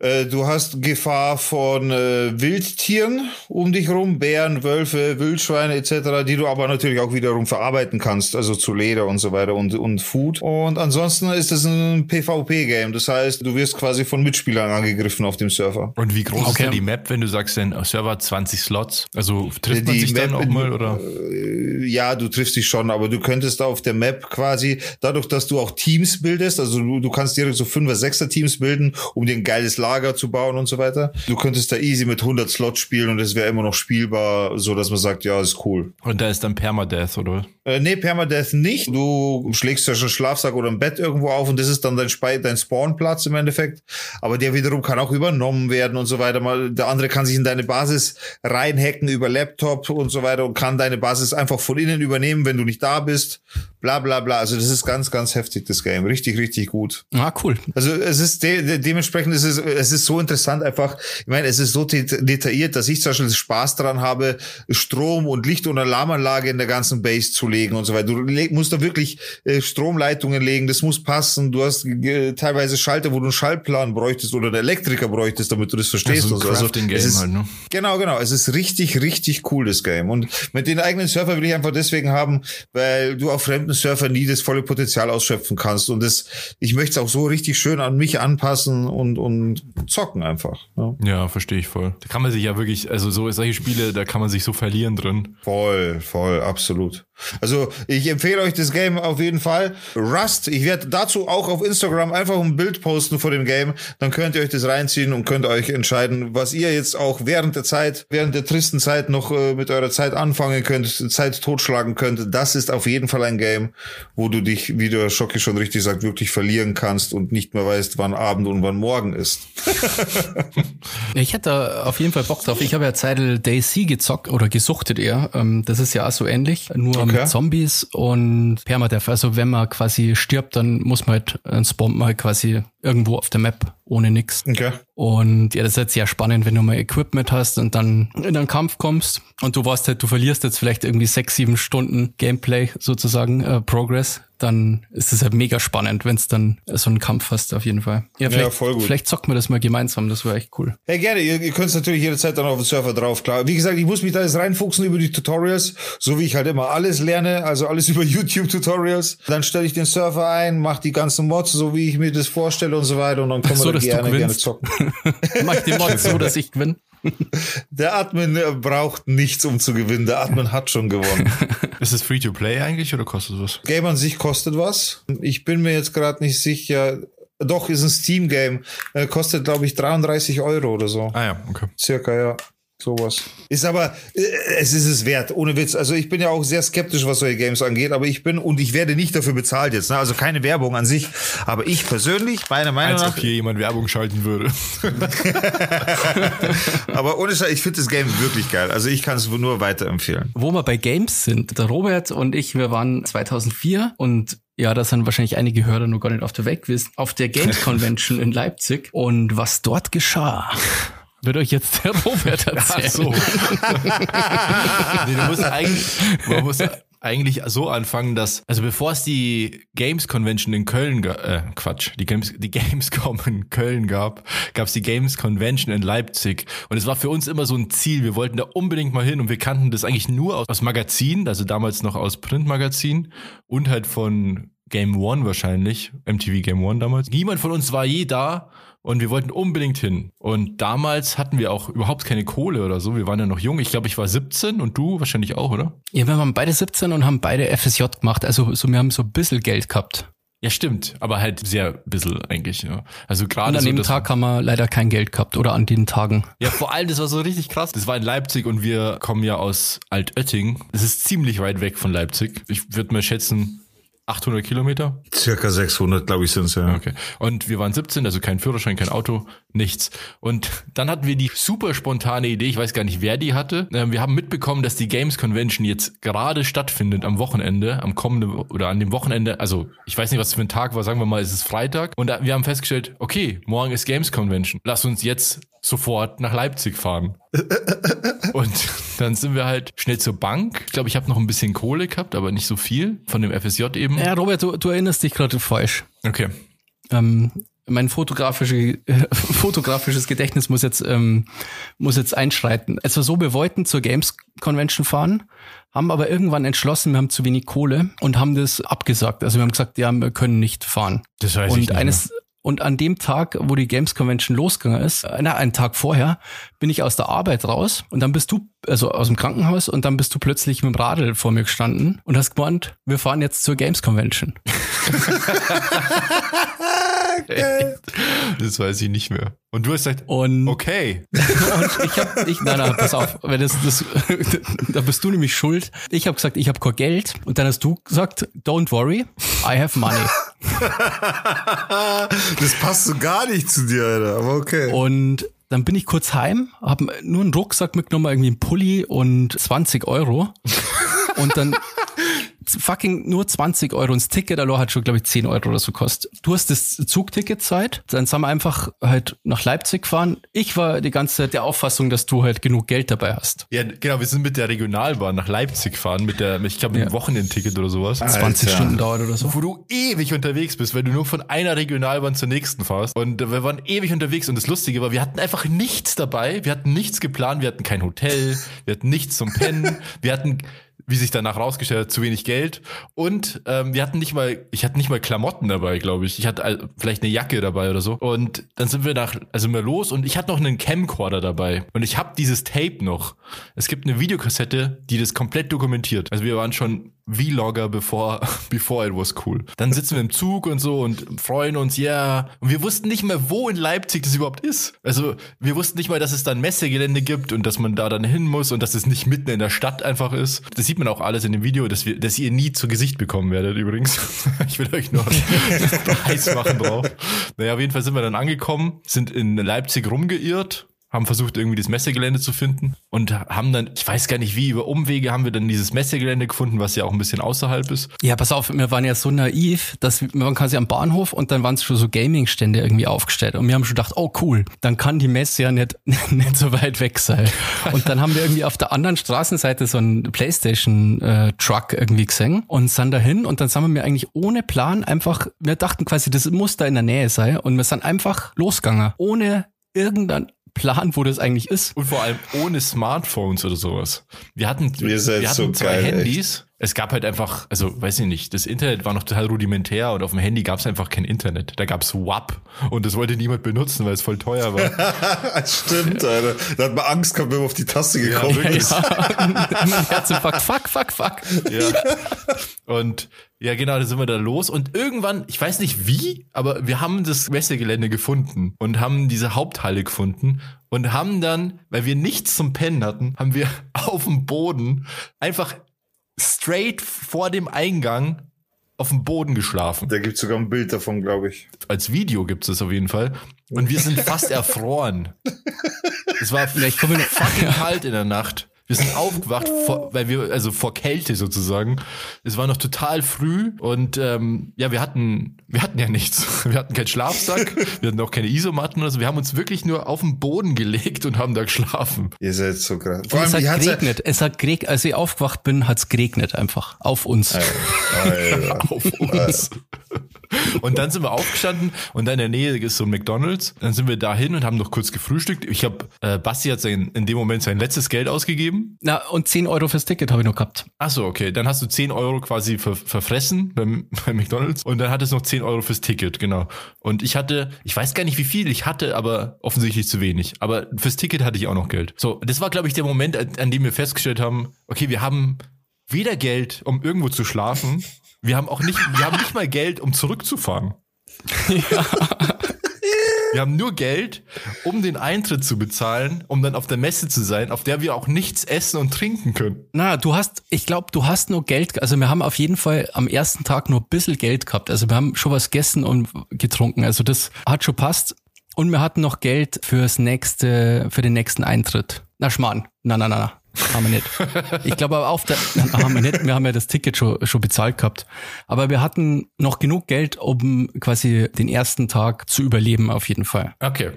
Äh, du hast Gefahr von äh, Wildtieren um dich rum, Bären, Wölfe, Wildschweine etc., die du aber natürlich auch wiederum verarbeiten kannst, also zu Leder und so weiter und, und Food. Und ansonsten ist es ein PvP-Game, das heißt, du wirst quasi von Mitspielern angegriffen auf dem Server. Und wie groß ist Okay. denn die Map, wenn du sagst, denn Server 20 Slots? Also trifft man die sich dann Map auch in- mal, oder? Äh, Ja, du triffst dich schon, aber du könntest auf der Map quasi, dadurch, dass du auch Teams bildest, also du, du kannst direkt so Fünfer, Sechser Teams bilden, um dir ein geiles Lager zu bauen und so weiter. Du könntest da easy mit 100 Slots spielen und es wäre immer noch spielbar, so dass man sagt, ja, ist cool. Und da ist dann Permadeath, oder? Äh, nee, Permadeath nicht. Du schlägst ja schon Schlafsack oder ein Bett irgendwo auf und das ist dann dein, Spe dein Spawnplatz im Endeffekt. Aber der wiederum kann auch übernommen werden und so weiter. Mal, der andere kann sich in deine Basis reinhacken über Laptop und so weiter und kann deine Basis einfach von innen übernehmen, wenn du nicht da bist. Bla bla bla. Also das ist ganz, ganz heftig, das Game. Richtig, richtig gut. Ah, cool. Also es ist de de dementsprechend ist es, es ist so interessant einfach. Ich meine, es ist so de detailliert, dass ich zum Beispiel Spaß daran habe, Strom und Licht- und Alarmanlage in der ganzen Base zu legen und so weiter. Du musst da wirklich äh, Stromleitungen legen, das muss passen. Du hast äh, teilweise Schalter, wo du einen Schaltplan bräuchtest oder einen Elektriker bräuchtest, damit du das verstehst. Also und so. Also es ist, halt, ne? Genau, genau. Es ist richtig, richtig cool, das Game. Und mit den eigenen Server will ich einfach deswegen haben, weil du auf fremden Server nie das volle Potenzial ausschöpfen kannst. Und das, ich möchte es auch so richtig schön an mich anpassen und, und zocken einfach. Ja. Ja, verstehe ich voll. Da kann man sich ja wirklich, also so solche Spiele, da kann man sich so verlieren drin. Voll, voll, absolut. Also ich empfehle euch das Game auf jeden Fall. Rust, ich werde dazu auch auf Instagram einfach ein Bild posten vor dem Game. Dann könnt ihr euch das reinziehen und könnt euch entscheiden, was ihr jetzt auch während der Zeit, während der tristen Zeit noch äh, mit eurer Zeit anfangen könnt, Zeit totschlagen könnt. Das ist auf jeden Fall ein Game, wo du dich, wie der Schocki schon richtig sagt, wirklich verlieren kannst und nicht mehr weißt, wann Abend und wann Morgen ist. Ich hätte auf jeden Fall Bock drauf. Ich habe ja Zeitl Daisy gezockt oder gesuchtet eher. Ähm, Das ist ja auch so ähnlich, nur Okay. mit Zombies und Permadeath. Also wenn man quasi stirbt, dann muss man halt, dann spawnt man halt quasi irgendwo auf der Map ohne nix. Okay. Und ja, das ist jetzt sehr spannend, wenn du mal Equipment hast und dann in einen Kampf kommst und du weißt halt, du verlierst jetzt vielleicht irgendwie sechs, sieben Stunden Gameplay sozusagen, äh, Progress, dann ist es halt mega spannend, wenn es dann so einen Kampf hast, auf jeden Fall. Ja, vielleicht, voll gut. vielleicht zocken wir das mal gemeinsam, das wäre echt cool. Hey, gerne. Ihr, ihr könnt natürlich jederzeit dann auf den Server drauf, klar. Wie gesagt, ich muss mich da jetzt reinfuchsen über die Tutorials, so wie ich halt immer alles lerne, also alles über YouTube-Tutorials. Dann stelle ich den Server ein, mache die ganzen Mods, so wie ich mir das vorstelle und so weiter und dann können So, wir da gerne, gerne zocken. Mach ich den Mod so, dass ich gewinne. Der Admin äh, braucht nichts, um zu gewinnen. Der Admin hat schon gewonnen. Ist es free to play eigentlich oder kostet es was? Game an sich kostet was. Ich bin mir jetzt gerade nicht sicher. Doch, ist ein Steam-Game. Äh, kostet, glaube ich, 33 Euro oder so. Ah ja, okay. Circa, ja. Sowas. Ist aber, äh, es ist es wert, ohne Witz. Also ich bin ja auch sehr skeptisch, was solche Games angeht, aber ich bin, und ich werde nicht dafür bezahlt jetzt, ne? also keine Werbung an sich, aber ich persönlich, meiner Meinung Als nach, ob hier jemand Werbung schalten würde. aber ohne Scheiß, ich finde das Game wirklich geil. Also ich kann es nur weiterempfehlen. Wo wir bei Games sind, der Robert und ich, wir waren 2004 und ja, da sind wahrscheinlich einige Hörer noch gar nicht auf der Weg gewesen, auf der Games Convention in Leipzig. Und was dort geschah, wird euch jetzt der Robert erzählen. Ach so. nee, du musst eigentlich, man muss eigentlich so anfangen, dass, also bevor es die Games Convention in Köln, äh, Quatsch, die Games, die Gamescom in Köln gab, gab es die Games Convention in Leipzig. Und es war für uns immer so ein Ziel. Wir wollten da unbedingt mal hin und wir kannten das eigentlich nur aus, aus Magazinen, also damals noch aus Printmagazinen und halt von Game One wahrscheinlich, MTV Game One damals. Niemand von uns war je da und wir wollten unbedingt hin. Und damals hatten wir auch überhaupt keine Kohle oder so. Wir waren ja noch jung. Ich glaube, ich war 17 und du wahrscheinlich auch, oder? Ja, wir waren beide 17 und haben beide FSJ gemacht. Also so, wir haben so ein bisschen Geld gehabt. Ja, stimmt. Aber halt sehr bissel eigentlich, ja. Also gerade Und an so dem Tag haben wir leider kein Geld gehabt oder an den Tagen. Ja, vor allem, das war so richtig krass. Das war in Leipzig und wir kommen ja aus Altötting. Das ist ziemlich weit weg von Leipzig. Ich würde mal schätzen, 800 Kilometer. Circa 600, glaube ich, sind's ja. Okay. Und wir waren 17, also kein Führerschein, kein Auto, nichts. Und dann hatten wir die super spontane Idee, ich weiß gar nicht, wer die hatte. Ähm, Wir haben mitbekommen, dass die Games Convention jetzt gerade stattfindet am Wochenende, am kommenden oder an dem Wochenende. Also ich weiß nicht, was für ein Tag war, sagen wir mal, es ist Freitag. Und wir haben festgestellt, okay, morgen ist Games Convention. Lass uns jetzt sofort nach Leipzig fahren. Und dann sind wir halt schnell zur Bank. Ich glaube, ich habe noch ein bisschen Kohle gehabt, aber nicht so viel von dem FSJ eben. Ja, Robert, du, du erinnerst dich gerade falsch. Okay. Ähm, mein fotografische, fotografisches Gedächtnis muss jetzt, ähm, muss jetzt einschreiten. Es war so, wir wollten zur Games Convention fahren, haben aber irgendwann entschlossen, wir haben zu wenig Kohle und haben das abgesagt. Also wir haben gesagt, ja, wir können nicht fahren. Das weiß ich und nicht eines, Und an dem Tag, wo die Games Convention losgegangen ist, äh, na, einen Tag vorher, bin ich aus der Arbeit raus und dann bist du, also aus dem Krankenhaus und dann bist du plötzlich mit dem Radl vor mir gestanden und hast gemeint, wir fahren jetzt zur Games Convention. das weiß ich nicht mehr. Und du hast gesagt, Und, okay. und ich hab, ich, nein, nein, pass auf, weil das, das, da bist du nämlich schuld. Ich habe gesagt, ich habe kein Geld und dann hast du gesagt, don't worry, I have money. Das passt so gar nicht zu dir, Alter. Aber okay. Und dann bin ich kurz heim, habe nur einen Rucksack mitgenommen, irgendwie einen Pulli und 20 Euro. Und dann fucking nur 20 Euro. Und das Ticket allein hat schon, glaube ich, 10 Euro oder so kostet. Du hast das Zugticket Zeit. Dann sind wir einfach halt nach Leipzig gefahren. Ich war die ganze Zeit der Auffassung, dass du halt genug Geld dabei hast. Ja, genau, wir sind mit der Regionalbahn nach Leipzig gefahren, mit der, ich glaube, mit dem Ja. Wochenendticket oder sowas. 20 Alter. Stunden dauert oder so. Wo du ewig unterwegs bist, weil du nur von einer Regionalbahn zur nächsten fährst. Und wir waren ewig unterwegs und das Lustige war, wir hatten einfach nichts dabei, wir hatten nichts geplant, wir hatten kein Hotel, wir hatten nichts zum Pennen, wir hatten wie sich danach rausgestellt hat, zu wenig Geld. Und ähm, wir hatten nicht mal, ich hatte nicht mal Klamotten dabei, glaube ich. Ich hatte all- vielleicht eine Jacke dabei oder so. Und dann sind wir nach, also sind wir los und ich hatte noch einen Camcorder dabei. Und ich habe dieses Tape noch. Es gibt eine Videokassette, die das komplett dokumentiert. Also wir waren schon Vlogger bevor, before it was cool. Dann sitzen wir im Zug und so und freuen uns, ja. Yeah. Und wir wussten nicht mehr, wo in Leipzig das überhaupt ist. Also wir wussten nicht mal, dass es da ein Messegelände gibt und dass man da dann hin muss und dass es nicht mitten in der Stadt einfach ist. Das sieht man auch alles in dem Video, dass wir, dass ihr nie zu Gesicht bekommen werdet übrigens. ich will euch nur heiß machen drauf. Naja, auf jeden Fall sind wir dann angekommen, sind in Leipzig rumgeirrt haben versucht, irgendwie das Messegelände zu finden und haben dann, ich weiß gar nicht wie, über Umwege haben wir dann dieses Messegelände gefunden, was ja auch ein bisschen außerhalb ist. Ja, pass auf, wir waren ja so naiv, dass wir- man quasi am Bahnhof und dann waren es schon so Gaming-Stände irgendwie aufgestellt. Und wir haben schon gedacht, oh cool, dann kann die Messe ja nicht, nicht so weit weg sein. Und dann haben wir irgendwie auf der anderen Straßenseite so einen Playstation-Truck irgendwie gesehen und sind dahin und dann sind wir eigentlich ohne Plan einfach, wir dachten quasi, das muss da in der Nähe sein und wir sind einfach losgegangen, ohne irgendeinen Plan, wo das eigentlich ist. Und vor allem ohne Smartphones oder sowas. Wir hatten, seid wir hatten so zwei geil, echt. Es gab halt einfach, also weiß ich nicht, das Internet war noch total rudimentär und auf dem Handy gab es einfach kein Internet. Da gab's WAP und das wollte niemand benutzen, weil es voll teuer war. Stimmt, Alter. Da hat man Angst gehabt, wenn man auf die Taste gekommen wirklich. ist. mein Herzinfarkt, fuck, fuck, fuck. Ja. Und ja, genau, da sind wir da los. Und irgendwann, ich weiß nicht wie, aber wir haben das Messegelände gefunden und haben diese Haupthalle gefunden und haben dann, weil wir nichts zum Pennen hatten, haben wir auf dem Boden einfach straight vor dem Eingang auf dem Boden geschlafen. Da gibt's sogar ein Bild davon, glaube ich. Als Video gibt es auf jeden Fall. Und wir sind fast erfroren. Es war Vielleicht kommen wir noch- fucking kalt in der Nacht. Wir sind aufgewacht, vor, weil wir, also vor Kälte sozusagen. Es war noch total früh und ähm, ja, wir hatten, wir hatten ja nichts. Wir hatten keinen Schlafsack, wir hatten auch keine Isomatten oder so. Wir haben uns wirklich nur auf den Boden gelegt und haben da geschlafen. Ihr seid so krass. Vor es allem, hat hat's ja- geregnet. Es hat geregnet. Als ich aufgewacht bin, hat's geregnet einfach. Auf uns. Alter. auf uns. Und dann sind wir aufgestanden und da in der Nähe ist so ein McDonalds. Dann sind wir dahin und haben noch kurz gefrühstückt. Ich habe, äh, Basti hat sein, in dem Moment sein letztes Geld ausgegeben. Na, und 10 Euro fürs Ticket habe ich noch gehabt. Ach so, okay. Dann hast du 10 Euro quasi ver verfressen beim, beim McDonalds und dann hattest du noch 10 Euro fürs Ticket, genau. Und ich hatte, ich weiß gar nicht wie viel ich hatte, aber offensichtlich zu wenig. Aber fürs Ticket hatte ich auch noch Geld. So, das war, glaube ich, der Moment, an, an dem wir festgestellt haben, okay, wir haben weder Geld, um irgendwo zu schlafen, wir haben auch nicht, wir haben nicht mal Geld, um zurückzufahren. Wir haben nur Geld, um den Eintritt zu bezahlen, um dann auf der Messe zu sein, auf der wir auch nichts essen und trinken können. Na, du hast, ich glaube, du hast nur Geld, also wir haben auf jeden Fall am ersten Tag nur ein bisschen Geld gehabt. Also wir haben schon was gegessen und getrunken. Also das hat schon passt. Und wir hatten noch Geld fürs nächste, für den nächsten Eintritt. Na, Schmarrn. Na, na, na, na. Haben wir nicht. Ich glaube aber auf der, haben wir nicht. Wir haben ja das Ticket schon, schon bezahlt gehabt. Aber wir hatten noch genug Geld, um quasi den ersten Tag zu überleben, auf jeden Fall. Okay.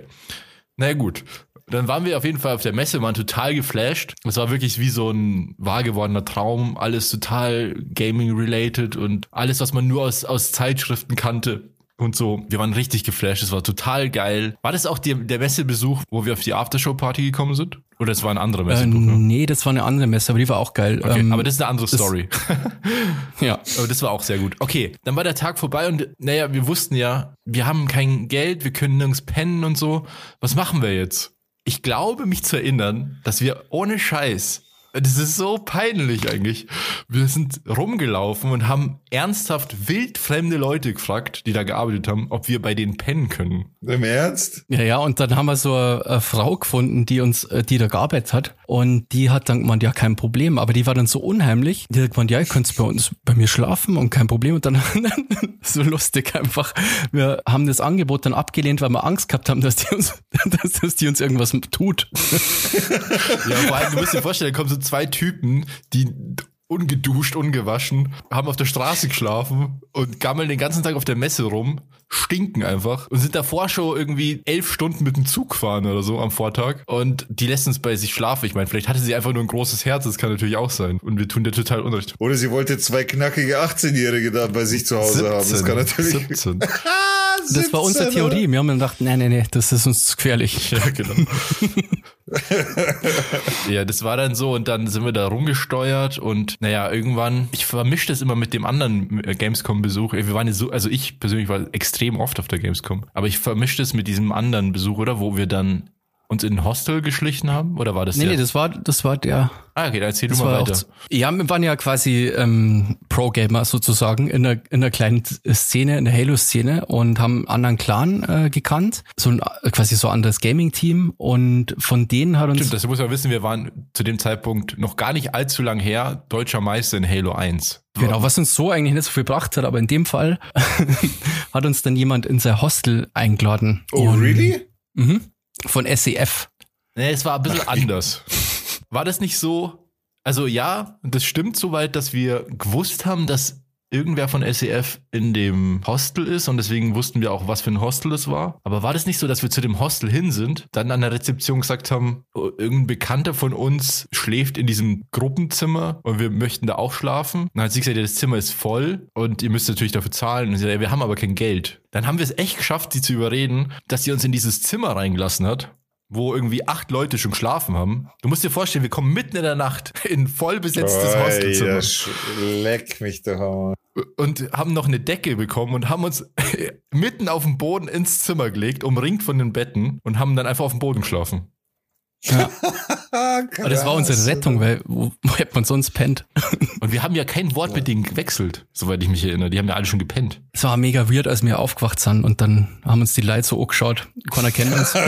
Na ja, gut. Dann waren wir auf jeden Fall auf der Messe, waren total geflasht. Es war wirklich wie so ein wahr gewordener Traum. Alles total Gaming-related und alles, was man nur aus, aus Zeitschriften kannte. Und so. Wir waren richtig geflasht, es war total geil. War das auch die, der Messebesuch, wo wir auf die Aftershow-Party gekommen sind? Oder es war ein anderer Äh, Messebesuch? ne? nee, das war eine andere Messe, aber die war auch geil. Okay, Ähm, aber das ist eine andere Story. ja. Aber das war auch sehr gut. Okay, dann war der Tag vorbei und naja, wir wussten ja, wir haben kein Geld, wir können nirgends pennen und so. Was machen wir jetzt? Ich glaube, mich zu erinnern, dass wir ohne Scheiß, das ist so peinlich eigentlich, wir sind rumgelaufen und haben ernsthaft wildfremde Leute gefragt, die da gearbeitet haben, ob wir bei denen pennen können. Im Ernst? Ja, ja, und dann haben wir so eine, eine Frau gefunden, die uns, äh, die da gearbeitet hat. Und die hat dann gemeint, ja, kein Problem. Aber die war dann so unheimlich. Die hat gemeint, ja, ihr könnt bei uns, bei mir schlafen und kein Problem. Und dann, so lustig einfach. Wir haben das Angebot dann abgelehnt, weil wir Angst gehabt haben, dass die uns, dass, dass die uns irgendwas tut. Ja, vor allem, du musst dir vorstellen, da kommen so zwei Typen, die ungeduscht, ungewaschen, haben auf der Straße geschlafen und gammeln den ganzen Tag auf der Messe rum, stinken einfach und sind davor schon irgendwie elf Stunden mit dem Zug gefahren oder so am Vortag und die lässt uns bei sich schlafen. Ich meine, vielleicht hatte sie einfach nur ein großes Herz, das kann natürlich auch sein und wir tun dir total Unrecht. Oder sie wollte zwei knackige 18-Jährige da bei sich zu Hause haben. Das kann natürlich. 17. Das war unsere 17, oder? Theorie. Wir haben dann gedacht, nee, nee, nee, das ist uns zu gefährlich. Ja, genau. ja, das war dann so und dann sind wir da rumgesteuert und naja, irgendwann, ich vermische das immer mit dem anderen äh, Gamescom-Besuch. Wir waren ja so, also ich persönlich war extrem oft auf der Gamescom, aber ich vermische das mit diesem anderen Besuch, oder? Wo wir dann uns in ein Hostel geschlichen haben? Oder war das Nee, der? nee, das war, das war der, ah, okay, dann erzähl Das du mal auch, weiter. ja, wir waren ja quasi ähm, Pro-Gamer sozusagen in einer, in einer kleinen Szene, in der Halo-Szene und haben einen anderen Clan äh, gekannt, so ein äh, quasi so ein anderes Gaming-Team und von denen hat uns Stimmt, das muss man wissen, wir waren zu dem Zeitpunkt noch gar nicht allzu lang her deutscher Meister in Halo 1. Genau, was uns so eigentlich nicht so viel gebracht hat, aber in dem Fall hat uns dann jemand in sein Hostel eingeladen. Oh, Und- really? Mhm. Von SEF. Nee, es war ein bisschen anders. War das nicht so? Also ja, das stimmt soweit, dass wir gewusst haben, dass irgendwer von SEF in dem Hostel ist und deswegen wussten wir auch, was für ein Hostel es war. Aber war das nicht so, dass wir zu dem Hostel hin sind, dann an der Rezeption gesagt haben, oh, irgendein Bekannter von uns schläft in diesem Gruppenzimmer und wir möchten da auch schlafen? Dann hat sie gesagt, ja, das Zimmer ist voll und ihr müsst natürlich dafür zahlen. Und sie sagt, ja, wir haben aber kein Geld. Dann haben wir es echt geschafft, sie zu überreden, dass sie uns in dieses Zimmer reingelassen hat wo irgendwie acht Leute schon geschlafen haben. Du musst dir vorstellen, wir kommen mitten in der Nacht in voll besetztes Hostelzimmer sch- leck mich doch mal. und haben noch eine Decke bekommen und haben uns mitten auf dem Boden ins Zimmer gelegt, umringt von den Betten und haben dann einfach auf dem Boden geschlafen. Ah, Aber das war unsere Rettung, weil wo, wo hätte man sonst pennt? Und wir haben ja kein Wort mit denen gewechselt, soweit ich mich erinnere. Die haben ja alle schon gepennt. Es war mega weird, als wir aufgewacht sind und dann haben uns die Leute so angeschaut. Keiner kennt uns.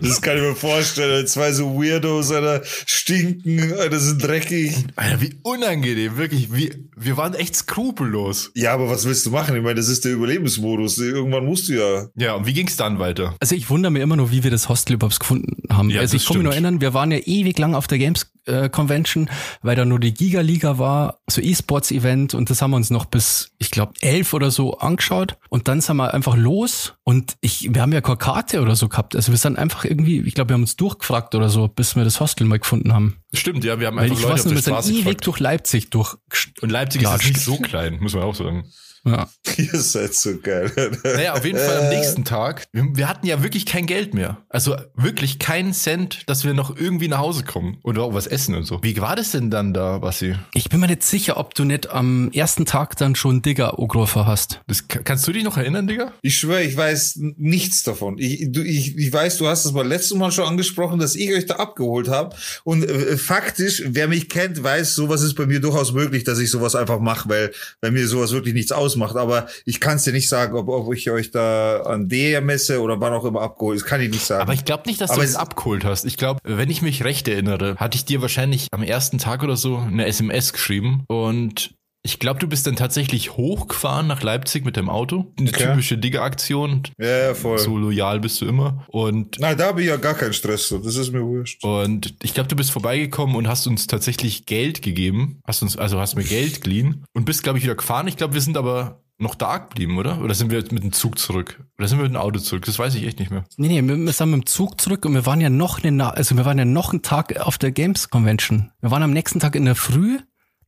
Das kann ich mir vorstellen. Zwei so Weirdos, Alter, stinken, Alter, sind dreckig. Alter, wie unangenehm, wirklich. Wie, wir waren echt skrupellos. Ja, aber was willst du machen? Ich meine, das ist der Überlebensmodus. Irgendwann musst du ja. Ja, und wie ging's dann weiter? Also ich wundere mir immer noch, wie wir das Hostel überhaupt gefunden haben. Ja, also ich kann mich noch stimmt. erinnern, wir waren ja ewig lang auf der Games äh, Convention, weil da nur die Giga Liga war, so E-Sports Event und das haben wir uns noch bis, ich glaube, elf oder so angeschaut und dann sind wir einfach los und ich, wir haben ja keine Karte oder so gehabt. Also wir sind einfach irgendwie, ich glaube, wir haben uns durchgefragt oder so, bis wir das Hostel mal gefunden haben. Stimmt, ja, wir haben Weil einfach ich Leute weiß auf der Straße ewig durch Leipzig durch. Und Leipzig ist nicht so klein, muss man auch sagen. Ja. Ihr seid so geil. Naja, auf jeden Fall am nächsten Tag. Wir, wir hatten ja wirklich kein Geld mehr. Also wirklich keinen Cent, dass wir noch irgendwie nach Hause kommen oder auch was essen und so. Wie war das denn dann da, Basti? Ich bin mir nicht sicher, ob du nicht am ersten Tag dann schon Digger angerufen hast. Das, kannst du dich noch erinnern, Digga? Ich schwöre, ich weiß nichts davon. Ich, du, ich, ich weiß, du hast es mal letztes Mal schon angesprochen, dass ich euch da abgeholt habe. Und äh, faktisch, wer mich kennt, weiß, sowas ist bei mir durchaus möglich, dass ich sowas einfach mache, weil bei mir sowas wirklich nichts ausmacht. Aber ich kann es dir nicht sagen, ob, ob ich euch da an der Messe oder wann auch immer abgeholt. Das kann ich nicht sagen. Aber ich glaube nicht, dass du Aber uns es- abgeholt hast. Ich glaube, wenn ich mich recht erinnere, hatte ich dir wahrscheinlich am ersten Tag oder so eine SMS geschrieben und ich glaube, du bist dann tatsächlich hochgefahren nach Leipzig mit dem Auto. Eine Okay. typische Digger-Aktion. ja, ja, voll. So loyal bist du immer. Und Nein, da habe ich ja gar keinen Stress. So. Das ist mir wurscht. Und ich glaube, du bist vorbeigekommen und hast uns tatsächlich Geld gegeben. Hast uns, also hast mir Geld geliehen und bist, glaube ich, wieder gefahren. Ich glaube, wir sind aber noch da geblieben, oder? Oder sind wir mit dem Zug zurück? Oder sind wir mit dem Auto zurück? Das weiß ich echt nicht mehr. Nee, nee, wir, wir sind mit dem Zug zurück und wir waren ja noch eine, Na- also wir waren ja noch einen Tag auf der Games Convention. Wir waren am nächsten Tag in der Früh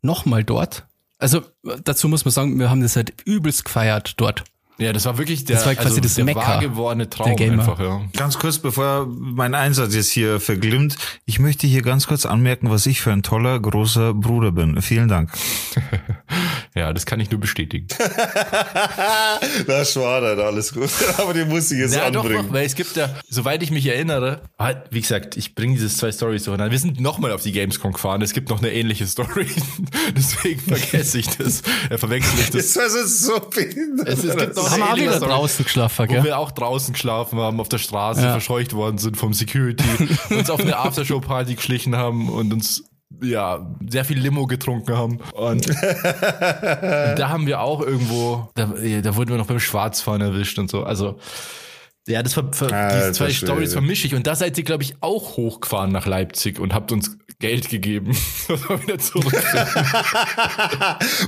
nochmal dort. Also dazu muss man sagen, wir haben das halt übelst gefeiert dort. Ja, das war wirklich der, Das war quasi also das der Mekka wahr gewordene Traum einfach, ja. Ganz kurz, bevor mein Einsatz jetzt hier verglimmt, ich möchte hier ganz kurz anmerken, was ich für ein toller, großer Bruder bin. Vielen Dank. Ja, das kann ich nur bestätigen. Das war dann alles gut. Aber die muss ich jetzt Ja, doch, doch, weil es gibt ja, soweit ich mich erinnere, halt, wie gesagt, ich bringe diese zwei Stories so Wir sind nochmal auf die Gamescom gefahren. Es gibt noch eine ähnliche Story. Deswegen vergesse ich das. Äh, verwechsel ich das. Das war so, behindert. Es, es gibt noch Haben wir eine ähnliche wieder Story, draußen geschlafen, wo gell? wir auch draußen geschlafen haben, auf der Straße Ja. verscheucht worden sind vom Security, uns auf eine Aftershow-Party geschlichen haben und uns ja, sehr viel Limo getrunken haben. Und da haben wir auch irgendwo, da, da wurden wir noch beim Schwarzfahren erwischt und so. Also, ja, das ver, ver, Alter die zwei. Stories vermische ich. Und da seid ihr, glaube ich, auch hochgefahren nach Leipzig und habt uns Geld gegeben. wieder zurück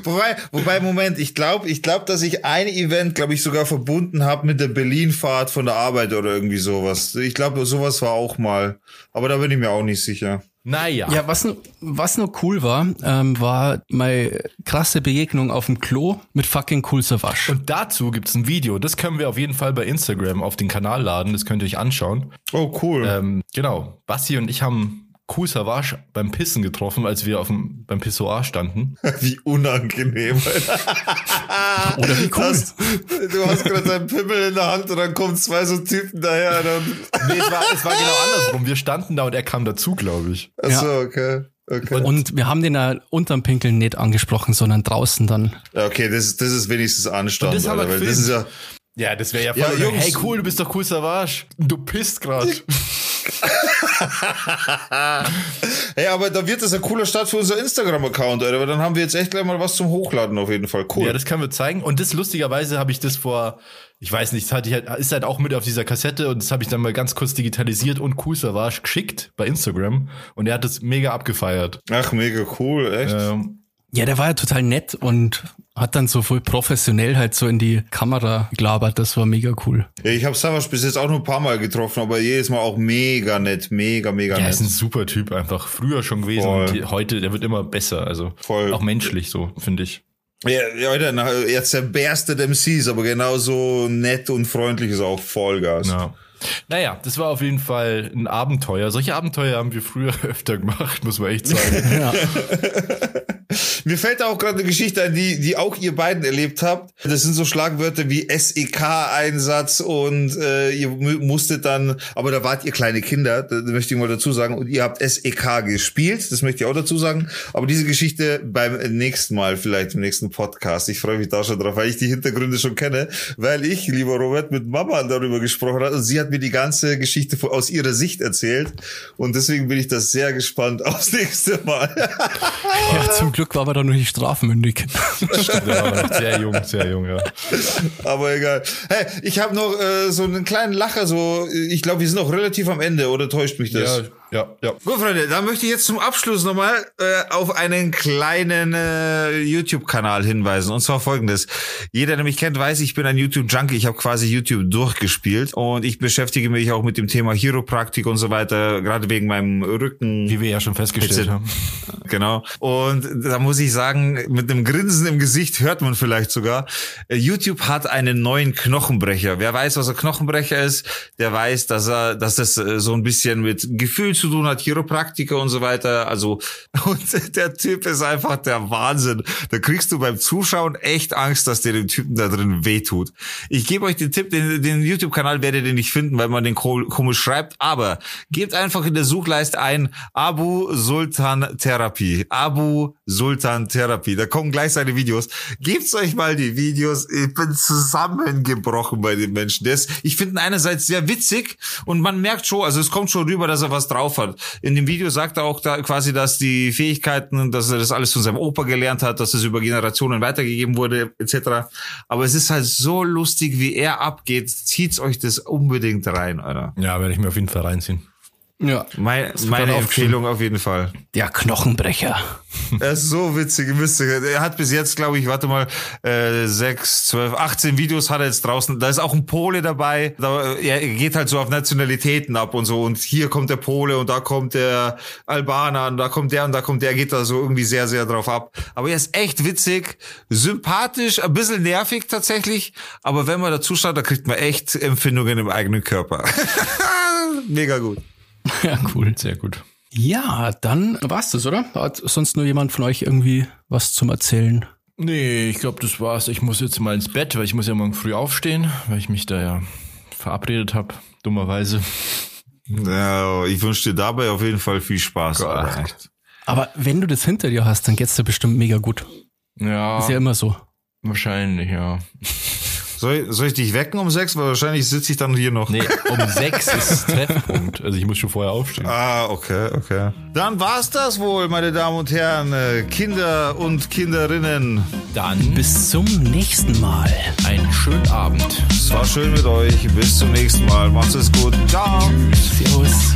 wobei, wobei, Moment, ich glaube, ich glaube, dass ich ein Event, glaube ich, sogar verbunden habe mit der Berlin-Fahrt von der Arbeit oder irgendwie sowas. Ich glaube, sowas war auch mal. Aber da bin ich mir auch nicht sicher. naja. Ja, was, was noch cool war, ähm, war meine krasse Begegnung auf dem Klo mit fucking Cool Savage. Und dazu gibt's ein Video. Das können wir auf jeden Fall bei Instagram auf den Kanal laden. Das könnt ihr euch anschauen. Oh, cool. Ähm, genau. Basti und ich haben Cool Savage beim Pissen getroffen, als wir auf dem, beim Pissoir standen. Wie unangenehm. Alter. Oder wie cool. Das, du hast gerade deinen Pimmel in der Hand und dann kommen zwei so Typen daher. Dann, Nee, es war, es war genau andersrum. Wir standen da und er kam dazu, glaube ich. achso, okay. Okay. Und wir haben den ja unterm Pinkeln nicht angesprochen, sondern draußen dann. Okay, das, das ist wenigstens Anstand, Und das haben wir Alter, weil das ist ja. Ja, das wäre ja voll. Ja, Jungs. hey, cool, du bist doch Cool Savage. Du pisst gerade. Hey, aber da wird das ein cooler Start für unser Instagram-Account, Alter, weil dann haben wir jetzt echt gleich mal was zum Hochladen auf jeden Fall. Cool. Ja, das können wir zeigen. Und das lustigerweise habe ich das vor, ich weiß nicht, das hatte ich halt, ist halt auch mit auf dieser Kassette und das habe ich dann mal ganz kurz digitalisiert und Cool Savage geschickt bei Instagram und er hat das mega abgefeiert. Ach, mega cool, echt. Ähm, Ja, der war ja total nett und hat dann so voll professionell halt so in die Kamera gelabert. Das war mega cool. Ja, ich habe Savage bis jetzt auch nur ein paar Mal getroffen, aber jedes Mal auch mega nett, mega, mega er nett. ist ein super Typ einfach. Früher schon gewesen Voll. und die- heute, der wird immer besser. Also Voll. auch menschlich so, finde ich. Ja, ja, Alter, na, jetzt der beste der MCs, aber genauso nett und freundlich ist auch Vollgas. Ja. Naja, das war auf jeden Fall ein Abenteuer. Solche Abenteuer haben wir früher öfter gemacht, muss man echt sagen. Ja. Mir fällt da auch gerade eine Geschichte ein, die, die auch ihr beiden erlebt habt. Das sind so Schlagwörter wie SEK-Einsatz und äh, ihr mu- musstet dann, aber da wart ihr kleine Kinder, da, da möchte ich mal dazu sagen, und ihr habt SEK gespielt, das möchte ich auch dazu sagen. Aber diese Geschichte beim nächsten Mal, vielleicht im nächsten Podcast. Ich freue mich da schon drauf, weil ich die Hintergründe schon kenne, weil ich, lieber Robert, mit Mama darüber gesprochen habe und sie hat mir die ganze Geschichte aus ihrer Sicht erzählt. Und deswegen bin ich da sehr gespannt aufs nächste Mal. ja, zum Glück war aber da noch nicht strafmündig. Stimmt, noch sehr jung, sehr jung, ja. Aber egal. Hey, ich habe noch äh, so einen kleinen Lacher, so ich glaube, wir sind noch relativ am Ende, oder täuscht mich das? Ja, ja, ja. Gut, Freunde, dann möchte ich jetzt zum Abschluss nochmal äh, auf einen kleinen äh, YouTube-Kanal hinweisen. Und zwar folgendes. Jeder, der mich kennt, weiß, ich bin ein YouTube-Junkie. Ich habe quasi YouTube durchgespielt. Und ich beschäftige mich auch mit dem Thema Chiropraktik und so weiter, gerade wegen meinem Rücken. Wie wir ja schon festgestellt haben. Genau. Und da muss ich sagen, mit einem Grinsen im Gesicht hört man vielleicht sogar, äh, YouTube hat einen neuen Knochenbrecher. Wer weiß, was ein Knochenbrecher ist, der weiß, dass er, dass das äh, so ein bisschen mit Gefühl zu tun hat, Chiropraktiker und so weiter. Also, und der Typ ist einfach der Wahnsinn. Da kriegst du beim Zuschauen echt Angst, dass dir dem Typen da drin wehtut. Ich gebe euch den Tipp, den, den YouTube-Kanal werdet ihr nicht finden, weil man den ko- komisch schreibt, aber gebt einfach in der Suchleiste ein Abu Sultan Therapie. Abu Sultan Therapie. Da kommen gleich seine Videos. Gebt's euch mal die Videos. Ich bin zusammengebrochen bei den Menschen. Ist, ich finde einerseits sehr witzig und man merkt schon, also es kommt schon rüber, dass er was drauf hat. In dem Video sagt er auch da quasi, dass die Fähigkeiten, dass er das alles von seinem Opa gelernt hat, dass es über Generationen weitergegeben wurde, etc. Aber es ist halt so lustig, wie er abgeht. Zieht's euch das unbedingt rein, Alter. Ja, werde ich mir auf jeden Fall reinziehen. Ja. Mein, meine Empfehlung auf jeden Fall. Der Knochenbrecher. Er ist so witzig, müsste. Er hat bis jetzt, glaube ich, warte mal, äh, sechs, zwölf, 18 Videos hat er jetzt draußen. Da ist auch ein Pole dabei. Da, er geht halt so auf Nationalitäten ab und so. Und hier kommt der Pole und da kommt der Albaner und da kommt der und da kommt der. Er geht da so irgendwie sehr, sehr drauf ab. Aber er ist echt witzig, sympathisch, ein bisschen nervig tatsächlich. Aber wenn man dazu schaut, da kriegt man echt Empfindungen im eigenen Körper. Mega gut. Ja, cool. Sehr gut. Ja, dann war's das, oder? Hat sonst nur jemand von euch irgendwie was zum Erzählen? Nee, ich glaube, das war's. Ich muss jetzt mal ins Bett, weil ich muss ja morgen früh aufstehen, weil ich mich da ja verabredet habe, dummerweise. Ja, ich wünsche dir dabei auf jeden Fall viel Spaß. Aber wenn du das hinter dir hast, dann geht's dir bestimmt mega gut. Ja, Ist ja immer so. wahrscheinlich, ja. Soll, soll ich dich wecken um sechs? Weil wahrscheinlich sitze ich dann hier noch. Nee, um sechs ist Treffpunkt. Also ich muss schon vorher aufstehen. Ah, okay, okay. Dann war's das wohl, meine Damen und Herren, äh, Kinder und Kinderinnen. Dann Bis zum nächsten Mal. einen schönen Abend. Es war schön mit euch. Bis zum nächsten Mal. Macht's es gut. Ciao. Servus.